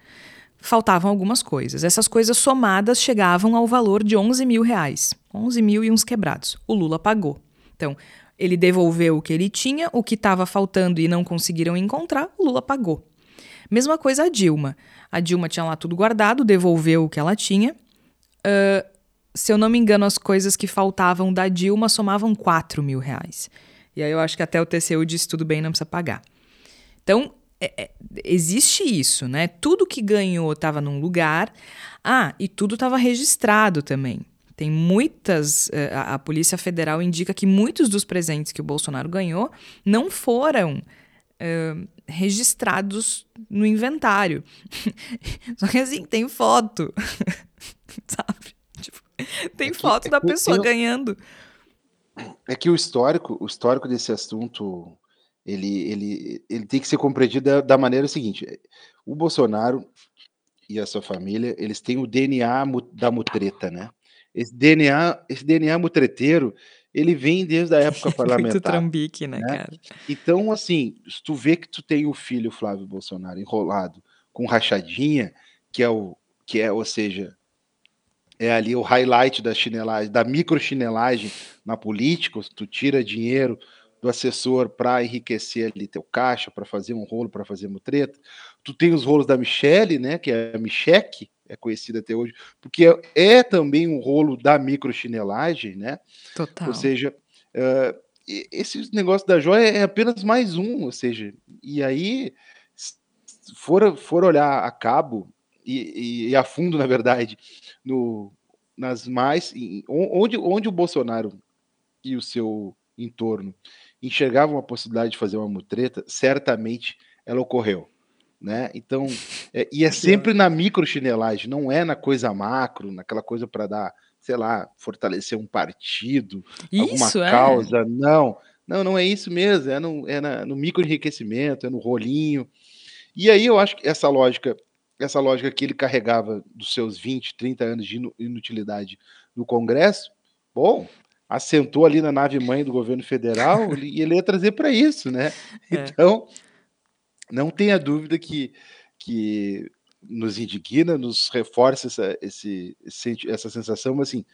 faltavam algumas coisas. Essas coisas somadas chegavam ao valor de 11 mil reais. 11 mil e uns quebrados. O Lula pagou. Então, ele devolveu o que ele tinha, o que estava faltando e não conseguiram encontrar, o Lula pagou. Mesma coisa a Dilma. A Dilma tinha lá tudo guardado, devolveu o que ela tinha. Ah, se eu não me engano, as coisas que faltavam da Dilma somavam 4 mil reais. E aí eu acho que até o TCU disse tudo bem, não precisa pagar. Então, é- é- existe isso, né? Tudo que ganhou estava num lugar. Ah, e tudo estava registrado também. Tem muitas. eh, A, a Polícia Federal indica que muitos dos presentes que o Bolsonaro ganhou não foram eh, registrados no inventário. Só que assim, tem foto. Sabe? Tipo, tem É que- foto é da pessoa eu- ganhando. É que o histórico, o histórico desse assunto, ele, ele, ele tem que ser compreendido da, da maneira seguinte: o Bolsonaro e a sua família, eles têm o DNA da mutreta, né? Esse DNA, esse DNA mutreteiro, ele vem desde a época Muito parlamentar. trambique, né, né? cara? Então, assim, se tu vê que tu tem o filho Flávio Bolsonaro enrolado com rachadinha, que é o que é, ou seja, é ali o highlight da chinelagem, da microchinelagem na política, tu tira dinheiro do assessor para enriquecer ali teu caixa, para fazer um rolo, para fazer mutreta. Tu tem os rolos da Michelle, né, que é a Micheque, é conhecida até hoje, porque é, é também um rolo da microchinelagem, né? Total. Ou seja, e- esse negócio da joia é apenas mais um, ou seja, e aí, for, for olhar a cabo e, e- e a fundo, na verdade, no, nas mais. onde, onde o Bolsonaro e o seu entorno enxergavam a possibilidade de fazer uma mutreta, certamente ela ocorreu. Né? Então, é, e é sempre na micro chinelagem, não é na coisa macro, naquela coisa para dar, sei lá, fortalecer um partido, isso, alguma é. causa, é. não. Não, não é isso mesmo, é no, é na, no micro enriquecimento, é no rolinho. E aí eu acho que essa lógica, essa lógica que ele carregava dos seus 20, 30 anos de inutilidade no Congresso, bom, assentou ali na nave mãe do governo federal e ele ia trazer para isso, né? É. Não tenha dúvida que, que nos indigna, nos reforça essa, esse, essa sensação, mas assim,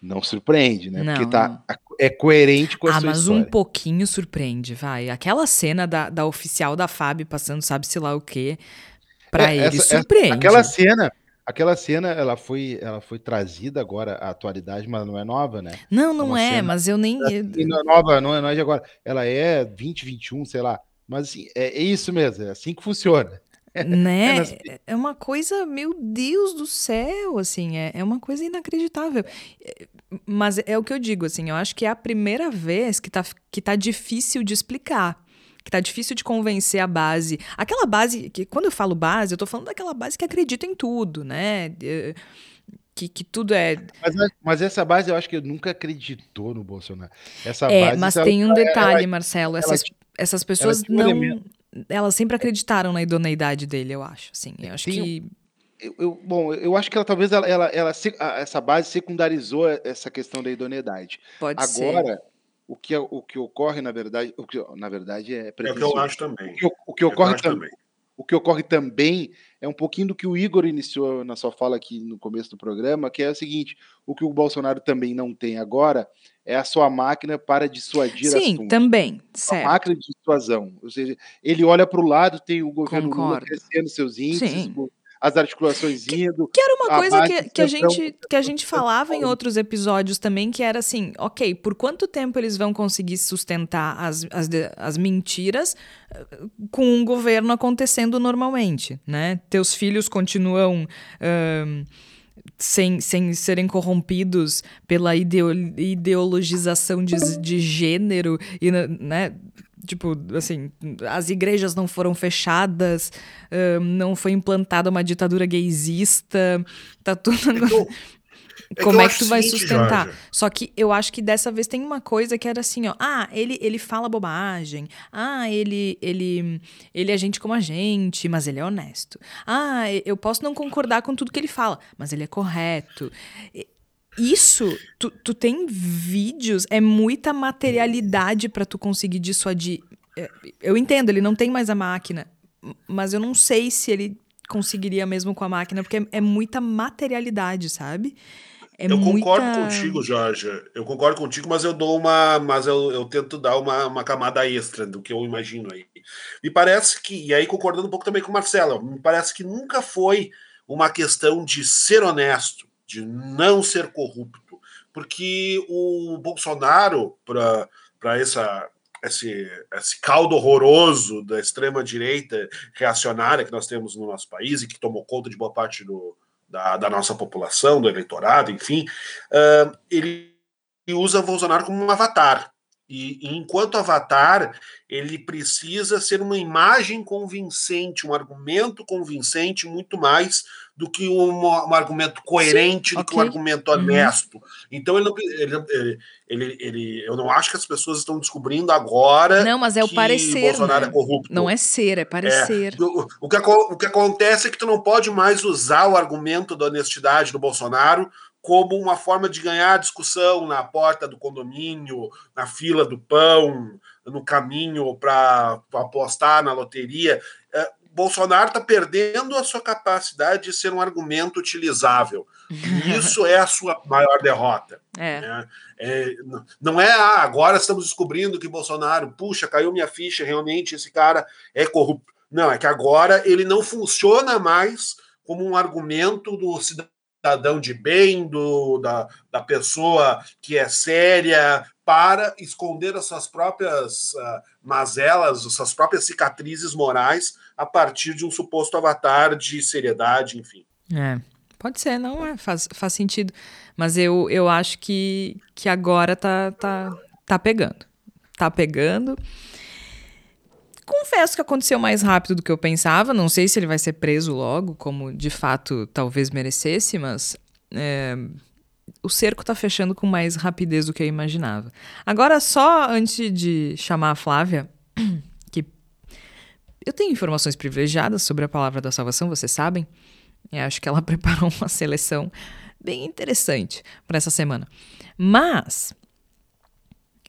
não surpreende, né? Não. Porque tá, é coerente com a ah, sua mas história. um pouquinho surpreende, vai. Aquela cena da, da oficial da FAB passando sabe-se lá o quê, pra é, ele essa, surpreende. Essa, aquela cena Aquela cena, ela foi, ela foi trazida agora à atualidade, mas não é nova, né? Não, não é, é mas eu nem. É, não é nova, não é, não é de agora. Ela é 2021, sei lá. Mas assim, é, é isso mesmo, é assim que funciona. Né? É, é uma coisa, meu Deus do céu, assim, é, é uma coisa inacreditável. Mas é o que eu digo, assim, eu acho que é a primeira vez que tá, que tá difícil de explicar que tá difícil de convencer a base. Aquela base, que quando eu falo base, eu tô falando daquela base que acredita em tudo, né? Que, que tudo é. Mas, mas, essa base eu acho que nunca acreditou no Bolsonaro. Essa é, base, mas tem um detalhe, ela, Marcelo. Ela, essas pessoas não. Elas sempre acreditaram na idoneidade dele, eu acho. Assim, eu acho tem que. Eu, eu, bom, eu acho que ela talvez ela, ela, ela, essa base secundarizou essa questão da idoneidade. Pode Agora, ser o que, é, o que ocorre, na verdade, o que, na verdade é É o que eu acho também. O que, o que ocorre também. O que ocorre também é um pouquinho do que o Igor iniciou na sua fala aqui no começo do programa, que é o seguinte: o que o Bolsonaro também não tem agora é a sua máquina para dissuadir Sim, assuntos. também. Certo. A máquina de dissuasão. Ou seja, ele olha para o lado, tem o governo Concordo. Lula crescendo seus índices, Sim as articulações indo. Que, que era uma coisa que, que, a gente, que a gente falava em outros episódios também, que era assim, ok, por quanto tempo eles vão conseguir sustentar as, as, as mentiras eh, com um governo acontecendo normalmente, né? Teus filhos continuam... Sem, sem serem corrompidos pela ideologização de, de gênero e né, Tipo, assim, as igrejas não foram fechadas, uh, não foi implantada uma ditadura gaysista, tá tudo. É Como é que tu vai sustentar? Jorge. Só que eu acho que dessa vez tem uma coisa que era assim, ó. Ah, ele, ele fala bobagem. Ah, ele, ele, ele é gente como a gente, mas ele é honesto. Ah, eu posso não concordar com tudo que ele fala, mas ele é correto isso, tu, tu tem vídeos, é muita materialidade para tu conseguir dissuadir. É, eu entendo, ele não tem mais a máquina, mas eu não sei se ele conseguiria mesmo com a máquina, porque é, é muita materialidade, sabe? É eu muita... concordo contigo, Jorge. Eu concordo contigo, mas eu dou uma. Mas eu, eu tento dar uma, uma camada extra do que eu imagino aí. Me parece que, e aí concordando um pouco também com o Marcelo, me parece que nunca foi uma questão de ser honesto de não ser corrupto, porque o Bolsonaro, para essa esse, esse caldo horroroso da extrema-direita reacionária que nós temos no nosso país e que tomou conta de boa parte do, da, da nossa população, do eleitorado, enfim, uh, ele usa Bolsonaro como um avatar. E, enquanto avatar, ele precisa ser uma imagem convincente, um argumento convincente muito mais do que um, um argumento coerente, Sim, do okay. que um argumento honesto. Uhum. Então ele, ele, ele, ele, eu não acho que as pessoas estão descobrindo agora. Não, mas é o parecer. Bolsonaro né? é corrupto. Não é ser, é parecer. É, o, o, que, o que acontece é que tu não pode mais usar o argumento da honestidade do Bolsonaro como uma forma de ganhar discussão na porta do condomínio, na fila do pão, no caminho para apostar na loteria. Bolsonaro está perdendo a sua capacidade de ser um argumento utilizável. E isso é a sua maior derrota. É. Né? É, não é ah, agora estamos descobrindo que Bolsonaro, puxa, caiu minha ficha, realmente esse cara é corrupto. Não, é que agora ele não funciona mais como um argumento do cidadão cidadão de bem, do, da, da pessoa que é séria, para esconder as suas próprias uh, mazelas, as suas próprias cicatrizes morais a partir de um suposto avatar de seriedade, enfim. É, pode ser, não é, faz, faz sentido. Mas eu, eu acho que, que agora tá, tá, tá pegando. Tá pegando. Confesso que aconteceu mais rápido do que eu pensava. Não sei se ele vai ser preso logo, como de fato talvez merecesse, mas é, o cerco tá fechando com mais rapidez do que eu imaginava. Agora, só antes de chamar a Flávia, que eu tenho informações privilegiadas sobre a palavra da salvação, vocês sabem. Eu acho que ela preparou uma seleção bem interessante para essa semana. Mas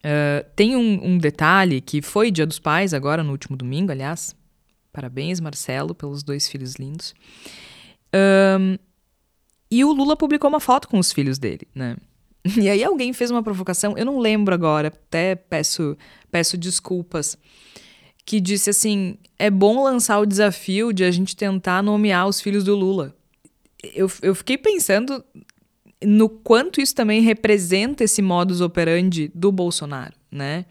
uh, tem um, um, detalhe que foi Dia dos Pais, agora no último domingo, aliás. Parabéns, Marcelo, pelos dois filhos lindos. Um, e o Lula publicou uma foto com os filhos dele, né? E aí alguém fez uma provocação, eu não lembro agora, até peço, peço desculpas, que disse assim: é bom lançar o desafio de a gente tentar nomear os filhos do Lula. Eu, eu fiquei pensando no quanto isso também representa esse modus operandi do Bolsonaro, né?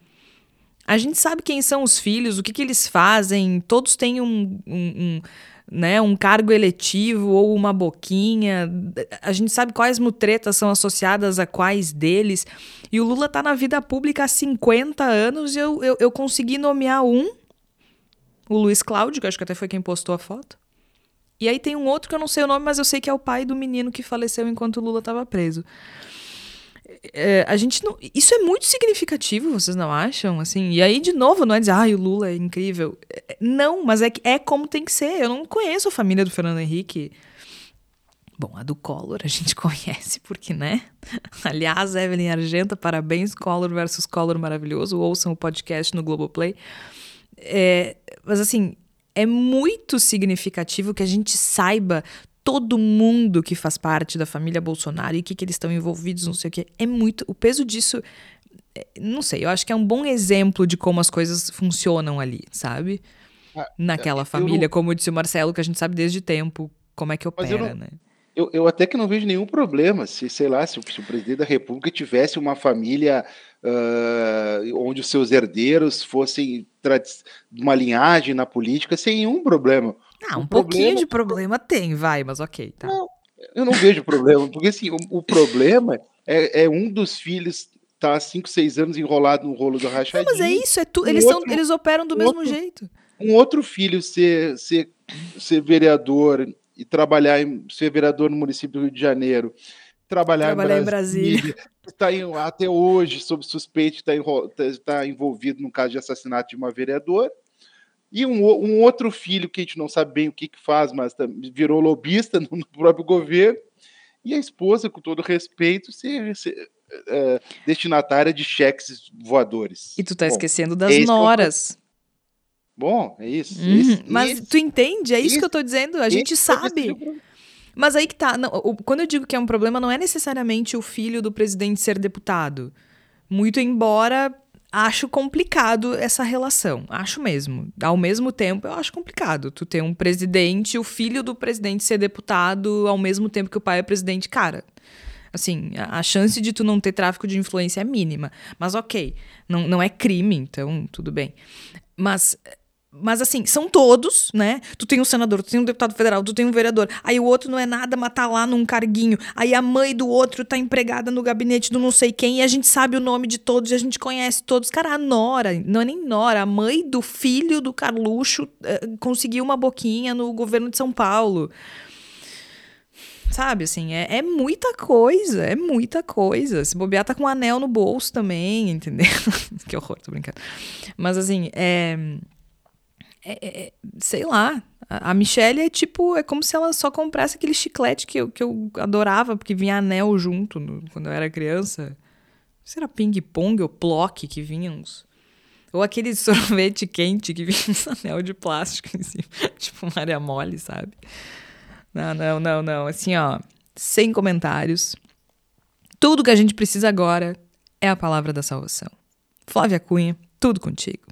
A gente sabe quem são os filhos, o que, que eles fazem, todos têm um, um, um né, um cargo eletivo ou uma boquinha. A gente sabe quais mutretas são associadas a quais deles. E o Lula está na vida pública há 50 anos e eu, eu, eu consegui nomear um, o Luiz Cláudio, que acho que até foi quem postou a foto. E aí tem um outro que eu não sei o nome, mas eu sei que é o pai do menino que faleceu enquanto o Lula estava preso. É, a gente não. Isso é muito significativo, vocês não acham? Assim, e aí, de novo, não é dizer, ah, o Lula é incrível. É, não, mas é, é como tem que ser. Eu não conheço a família do Fernando Henrique. Bom, a do Collor a gente conhece, porque, né? Aliás, Evelyn Argenta, parabéns, Collor versus Collor maravilhoso. Ouçam o podcast no Globoplay. É, mas, assim, é muito significativo que a gente saiba todo mundo que faz parte da família Bolsonaro e que, que eles estão envolvidos, não sei o quê. É muito. O peso disso. É, não sei, eu acho que é um bom exemplo de como as coisas funcionam ali, sabe? Ah, Naquela família, não... como disse o Marcelo, que a gente sabe desde tempo como é que opera, não... né? Eu, eu, até que não vejo nenhum problema se, sei lá, se, se o presidente da República tivesse uma família uh, onde os seus herdeiros fossem de uma linhagem na política, sem nenhum problema. Ah, um pouquinho de problema tem, vai, mas ok, tá. Não, eu não vejo problema, porque assim, o, o problema é, é, um dos filhos tá há 5, 6 anos enrolado no rolo do rachadinho. Não, mas é isso, é tu, um eles, outro, são, eles operam do um mesmo outro, jeito. Um outro filho ser, ser, ser vereador e trabalhar em, ser vereador no município do Rio de Janeiro, trabalhar, trabalhar em Brasília, está até hoje sob suspeito, está tá envolvido no caso de assassinato de uma vereadora, e um, um, outro filho que a gente não sabe bem o que, que faz, mas virou lobista no, próprio governo, e a esposa, com todo respeito, ser, ser é, destinatária de cheques voadores. E tu tá Bom, esquecendo das é noras. Bom, é isso. Uhum, esse, mas esse, tu entende? É isso que eu tô dizendo. A gente sabe. Mas aí que tá. Não, o, quando eu digo que é um problema, não é necessariamente o filho do presidente ser deputado. Muito embora acho complicado essa relação. Acho mesmo. Ao mesmo tempo, eu acho complicado. Tu ter um presidente, o filho do presidente ser deputado ao mesmo tempo que o pai é presidente, cara. Assim, a, a chance de tu não ter tráfico de influência é mínima. Mas ok, não, não é crime, então tudo bem. Mas mas assim, são todos, né? Tu tem um senador, tu tem um deputado federal, tu tem um vereador. Aí o outro não é nada, mas tá lá num carguinho. Aí a mãe do outro tá empregada no gabinete do não sei quem e a gente sabe o nome de todos e a gente conhece todos. Cara, a Nora, não é nem Nora, a mãe do filho do Carluxo eh, conseguiu uma boquinha no governo de São Paulo. Sabe, assim, é, é muita coisa, é muita coisa. Se bobear, tá com um anel no bolso também, entendeu? que horror, tô brincando. Mas assim, é é, é, é, sei lá. A, Michelle é tipo, é como se ela só comprasse aquele chiclete que eu, que eu adorava, porque vinha anel junto no, quando eu era criança. Se era ping-pong ou plock que vinha uns. Ou aquele sorvete quente que vinha uns anel de plástico em cima. tipo Maria Mole, sabe? Não, não, não, não. Assim, ó, sem comentários. Tudo que a gente precisa agora é a palavra da salvação. Flávia Cunha, tudo contigo.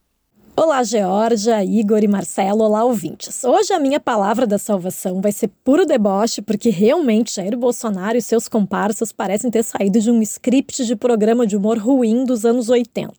Olá, Georgia, Igor e Marcelo, olá, ouvintes. Hoje a minha palavra da salvação vai ser puro deboche, porque realmente Jair Bolsonaro e seus comparsas parecem ter saído de um script de programa de humor ruim dos anos 80.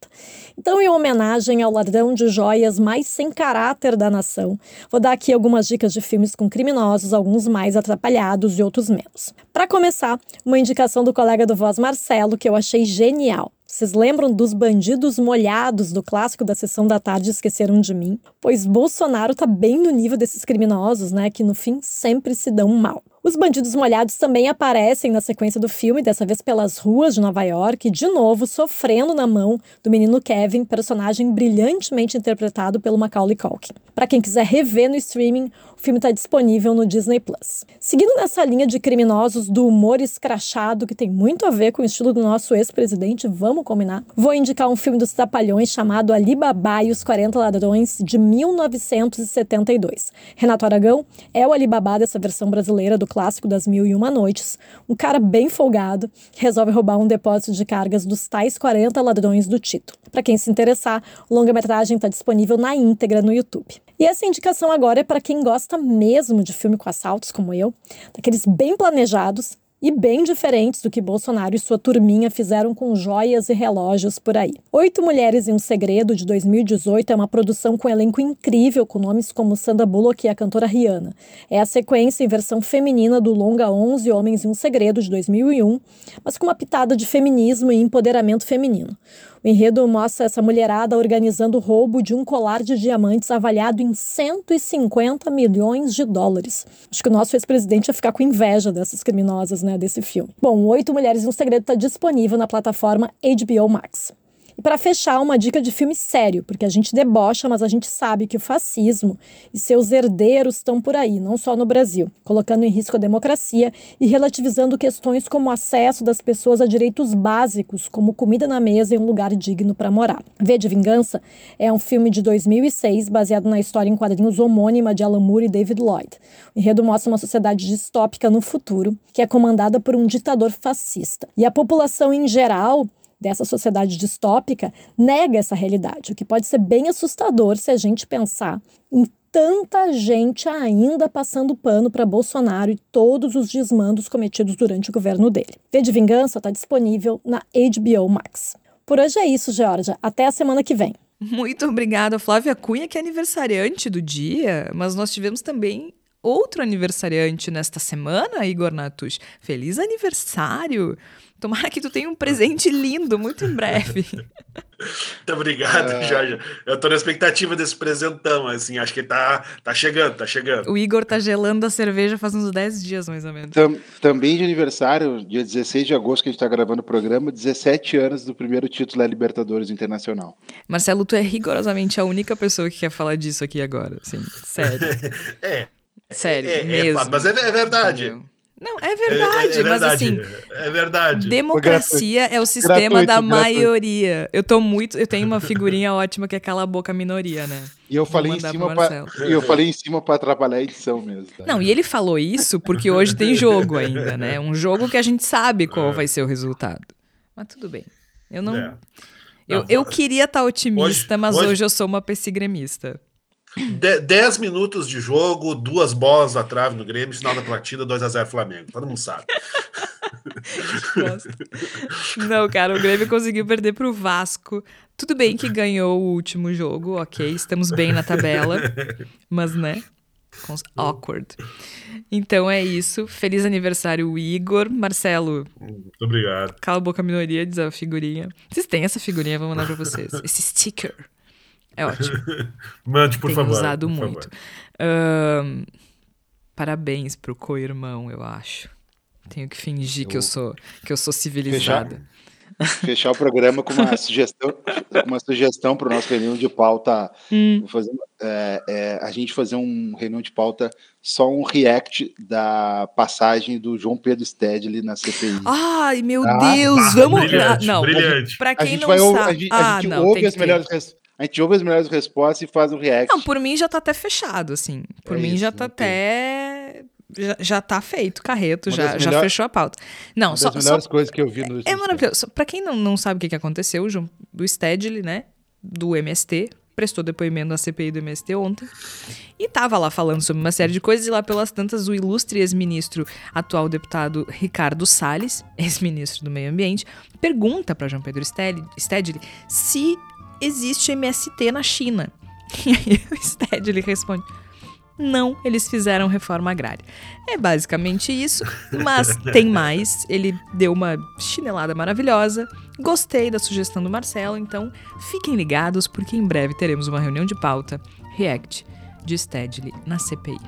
Então, em homenagem ao ladrão de joias mais sem caráter da nação, vou dar aqui algumas dicas de filmes com criminosos, alguns mais atrapalhados e outros menos. Para começar, uma indicação do colega do Voz Marcelo que eu achei genial. Vocês lembram dos bandidos molhados do clássico da sessão da tarde Esqueceram de Mim? Pois Bolsonaro tá bem no nível desses criminosos, né, que no fim sempre se dão mal. Os bandidos molhados também aparecem na sequência do filme, dessa vez pelas ruas de Nova York, de novo sofrendo na mão do menino Kevin, personagem brilhantemente interpretado pelo Macaulay Culkin. Para quem quiser rever no streaming, o filme está disponível no Disney Plus. Seguindo nessa linha de criminosos do humor escrachado que tem muito a ver com o estilo do nosso ex-presidente, vamos combinar. Vou indicar um filme dos Trapalhões chamado Alibaba e os 40 Ladrões de 1972. Renato Aragão é o Alibaba dessa versão brasileira do clássico das Mil e Uma Noites, um cara bem folgado que resolve roubar um depósito de cargas dos tais 40 ladrões do Tito. Para quem se interessar, o longa-metragem está disponível na íntegra no YouTube. E essa indicação agora é para quem gosta mesmo de filme com assaltos, como eu, daqueles bem planejados, e bem diferentes do que Bolsonaro e sua turminha fizeram com joias e relógios por aí. Oito Mulheres e um Segredo, de 2018, é uma produção com um elenco incrível, com nomes como Sandra Bullock e a cantora Rihanna. É a sequência em versão feminina do longa 11 Homens e um Segredo, de 2001, mas com uma pitada de feminismo e empoderamento feminino. O enredo mostra essa mulherada organizando o roubo de um colar de diamantes avaliado em 150 milhões de dólares. Acho que o nosso ex-presidente ia ficar com inveja dessas criminosas, né, desse filme. Bom, Oito Mulheres e um Segredo está disponível na plataforma HBO Max. E para fechar, uma dica de filme sério, porque a gente debocha, mas a gente sabe que o fascismo e seus herdeiros estão por aí, não só no Brasil, colocando em risco a democracia e relativizando questões como o acesso das pessoas a direitos básicos, como comida na mesa e um lugar digno para morar. V de Vingança é um filme de 2006 baseado na história em quadrinhos homônima de Alan Moore e David Lloyd. O enredo mostra uma sociedade distópica no futuro, que é comandada por um ditador fascista. E a população em geral dessa sociedade distópica nega essa realidade, o que pode ser bem assustador se a gente pensar em tanta gente ainda passando pano para Bolsonaro e todos os desmandos cometidos durante o governo dele. V de Vingança está disponível na HBO Max. Por hoje é isso, Georgia. Até a semana que vem. Muito obrigada, Flávia Cunha, que é aniversariante do dia, mas nós tivemos também outro aniversariante nesta semana, Igor Natush. Feliz aniversário! Tomara que tu tenha um presente lindo muito em breve. Muito obrigado, é... Jorge. Eu tô na expectativa desse presentão, assim, acho que tá, tá chegando, tá chegando. O Igor tá gelando a cerveja faz uns 10 dias, mais ou menos. Tam, também de aniversário, dia 16 de agosto que a gente tá gravando o programa, 17 anos do primeiro título da Libertadores Internacional. Marcelo, tu é rigorosamente a única pessoa que quer falar disso aqui agora, assim, sério. é. Sério, é, mesmo. É, mas é, é verdade. Entendeu? Não, é verdade, é, é, é mas assim. É verdade. Democracia é o sistema gratuito, da maioria. Eu tô muito. Eu tenho uma figurinha ótima que é cala a boca a minoria, né? E eu falei em cima pra, eu falei em cima para atrapalhar a edição mesmo. Tá? Não, e ele falou isso porque hoje tem jogo ainda, né? Um jogo que a gente sabe qual vai ser o resultado. Mas tudo bem. Eu não. É. Eu, eu queria estar tá otimista, hoje, mas hoje... hoje eu sou uma pessimista. 10 minutos de jogo, duas bolas na trave no Grêmio, final da partida, 2x0 Flamengo. Todo mundo sabe. Não, cara, o Grêmio conseguiu perder pro Vasco. Tudo bem que ganhou o último jogo, ok, estamos bem na tabela, mas né? Awkward. Então é isso. Feliz aniversário, Igor. Marcelo. Muito obrigado. Cala a boca, minoria, diz a figurinha. Vocês têm essa figurinha, vou mandar pra vocês. Esse sticker. É ótimo. Mande, por Tenho favor. usado por muito. Favor. Um, parabéns pro co-irmão, eu acho. Tenho que fingir eu... que eu sou que eu sou civilizada. Fechar, fechar o programa com uma sugestão, uma sugestão para o nosso reunião de pauta. Hum. Fazer, é, é, a gente fazer um reunião de pauta só um react da passagem do João Pedro Stedley na CPI. Ai, meu ah, Deus, ah, vamos. Brilhante, não, brilhante. Para quem não vai, sabe, a gente, a gente ah, ouve as melhores a gente ouve as melhores respostas e faz um react. Não, por mim já tá até fechado, assim. Por é mim isso, já tá até. Já, já tá feito, Carreto, já, melhor... já fechou a pauta. Não, Uma só. das melhores só... coisas que eu vi no. É maravilhoso. Pra quem não, não sabe o que, que aconteceu, o João, do Stedley, né? Do MST, prestou depoimento na CPI do MST ontem e tava lá falando sobre uma série de coisas e lá pelas tantas o ilustre ex-ministro, atual deputado Ricardo Salles, ex-ministro do Meio Ambiente, pergunta para João Pedro Stedley se existe MST na China. E aí o Stead ele responde: Não, eles fizeram reforma agrária. É basicamente isso, mas tem mais. Ele deu uma chinelada maravilhosa. Gostei da sugestão do Marcelo, então fiquem ligados porque em breve teremos uma reunião de pauta React de Stedley na CPI.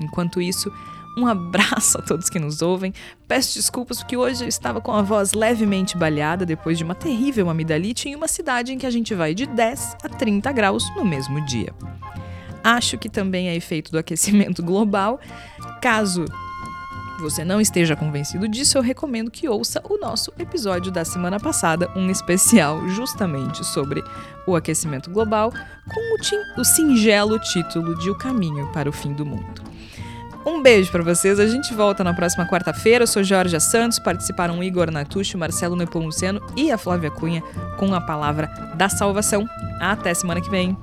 Enquanto isso, um abraço a todos que nos ouvem. Peço desculpas porque hoje eu estava com a voz levemente baleada depois de uma terrível amidalite em uma cidade em que a gente vai de 10 a 30 graus no mesmo dia. Acho que também é efeito do aquecimento global. Caso você não esteja convencido disso, eu recomendo que ouça o nosso episódio da semana passada, um especial justamente sobre o aquecimento global, com o, o singelo título de O Caminho para o Fim do Mundo. Um beijo para vocês. A gente volta na próxima quarta-feira. Eu sou Jorge Santos. Participaram Igor Natucci, Marcelo Nepomuceno e a Flávia Cunha com a palavra da salvação. Até semana que vem.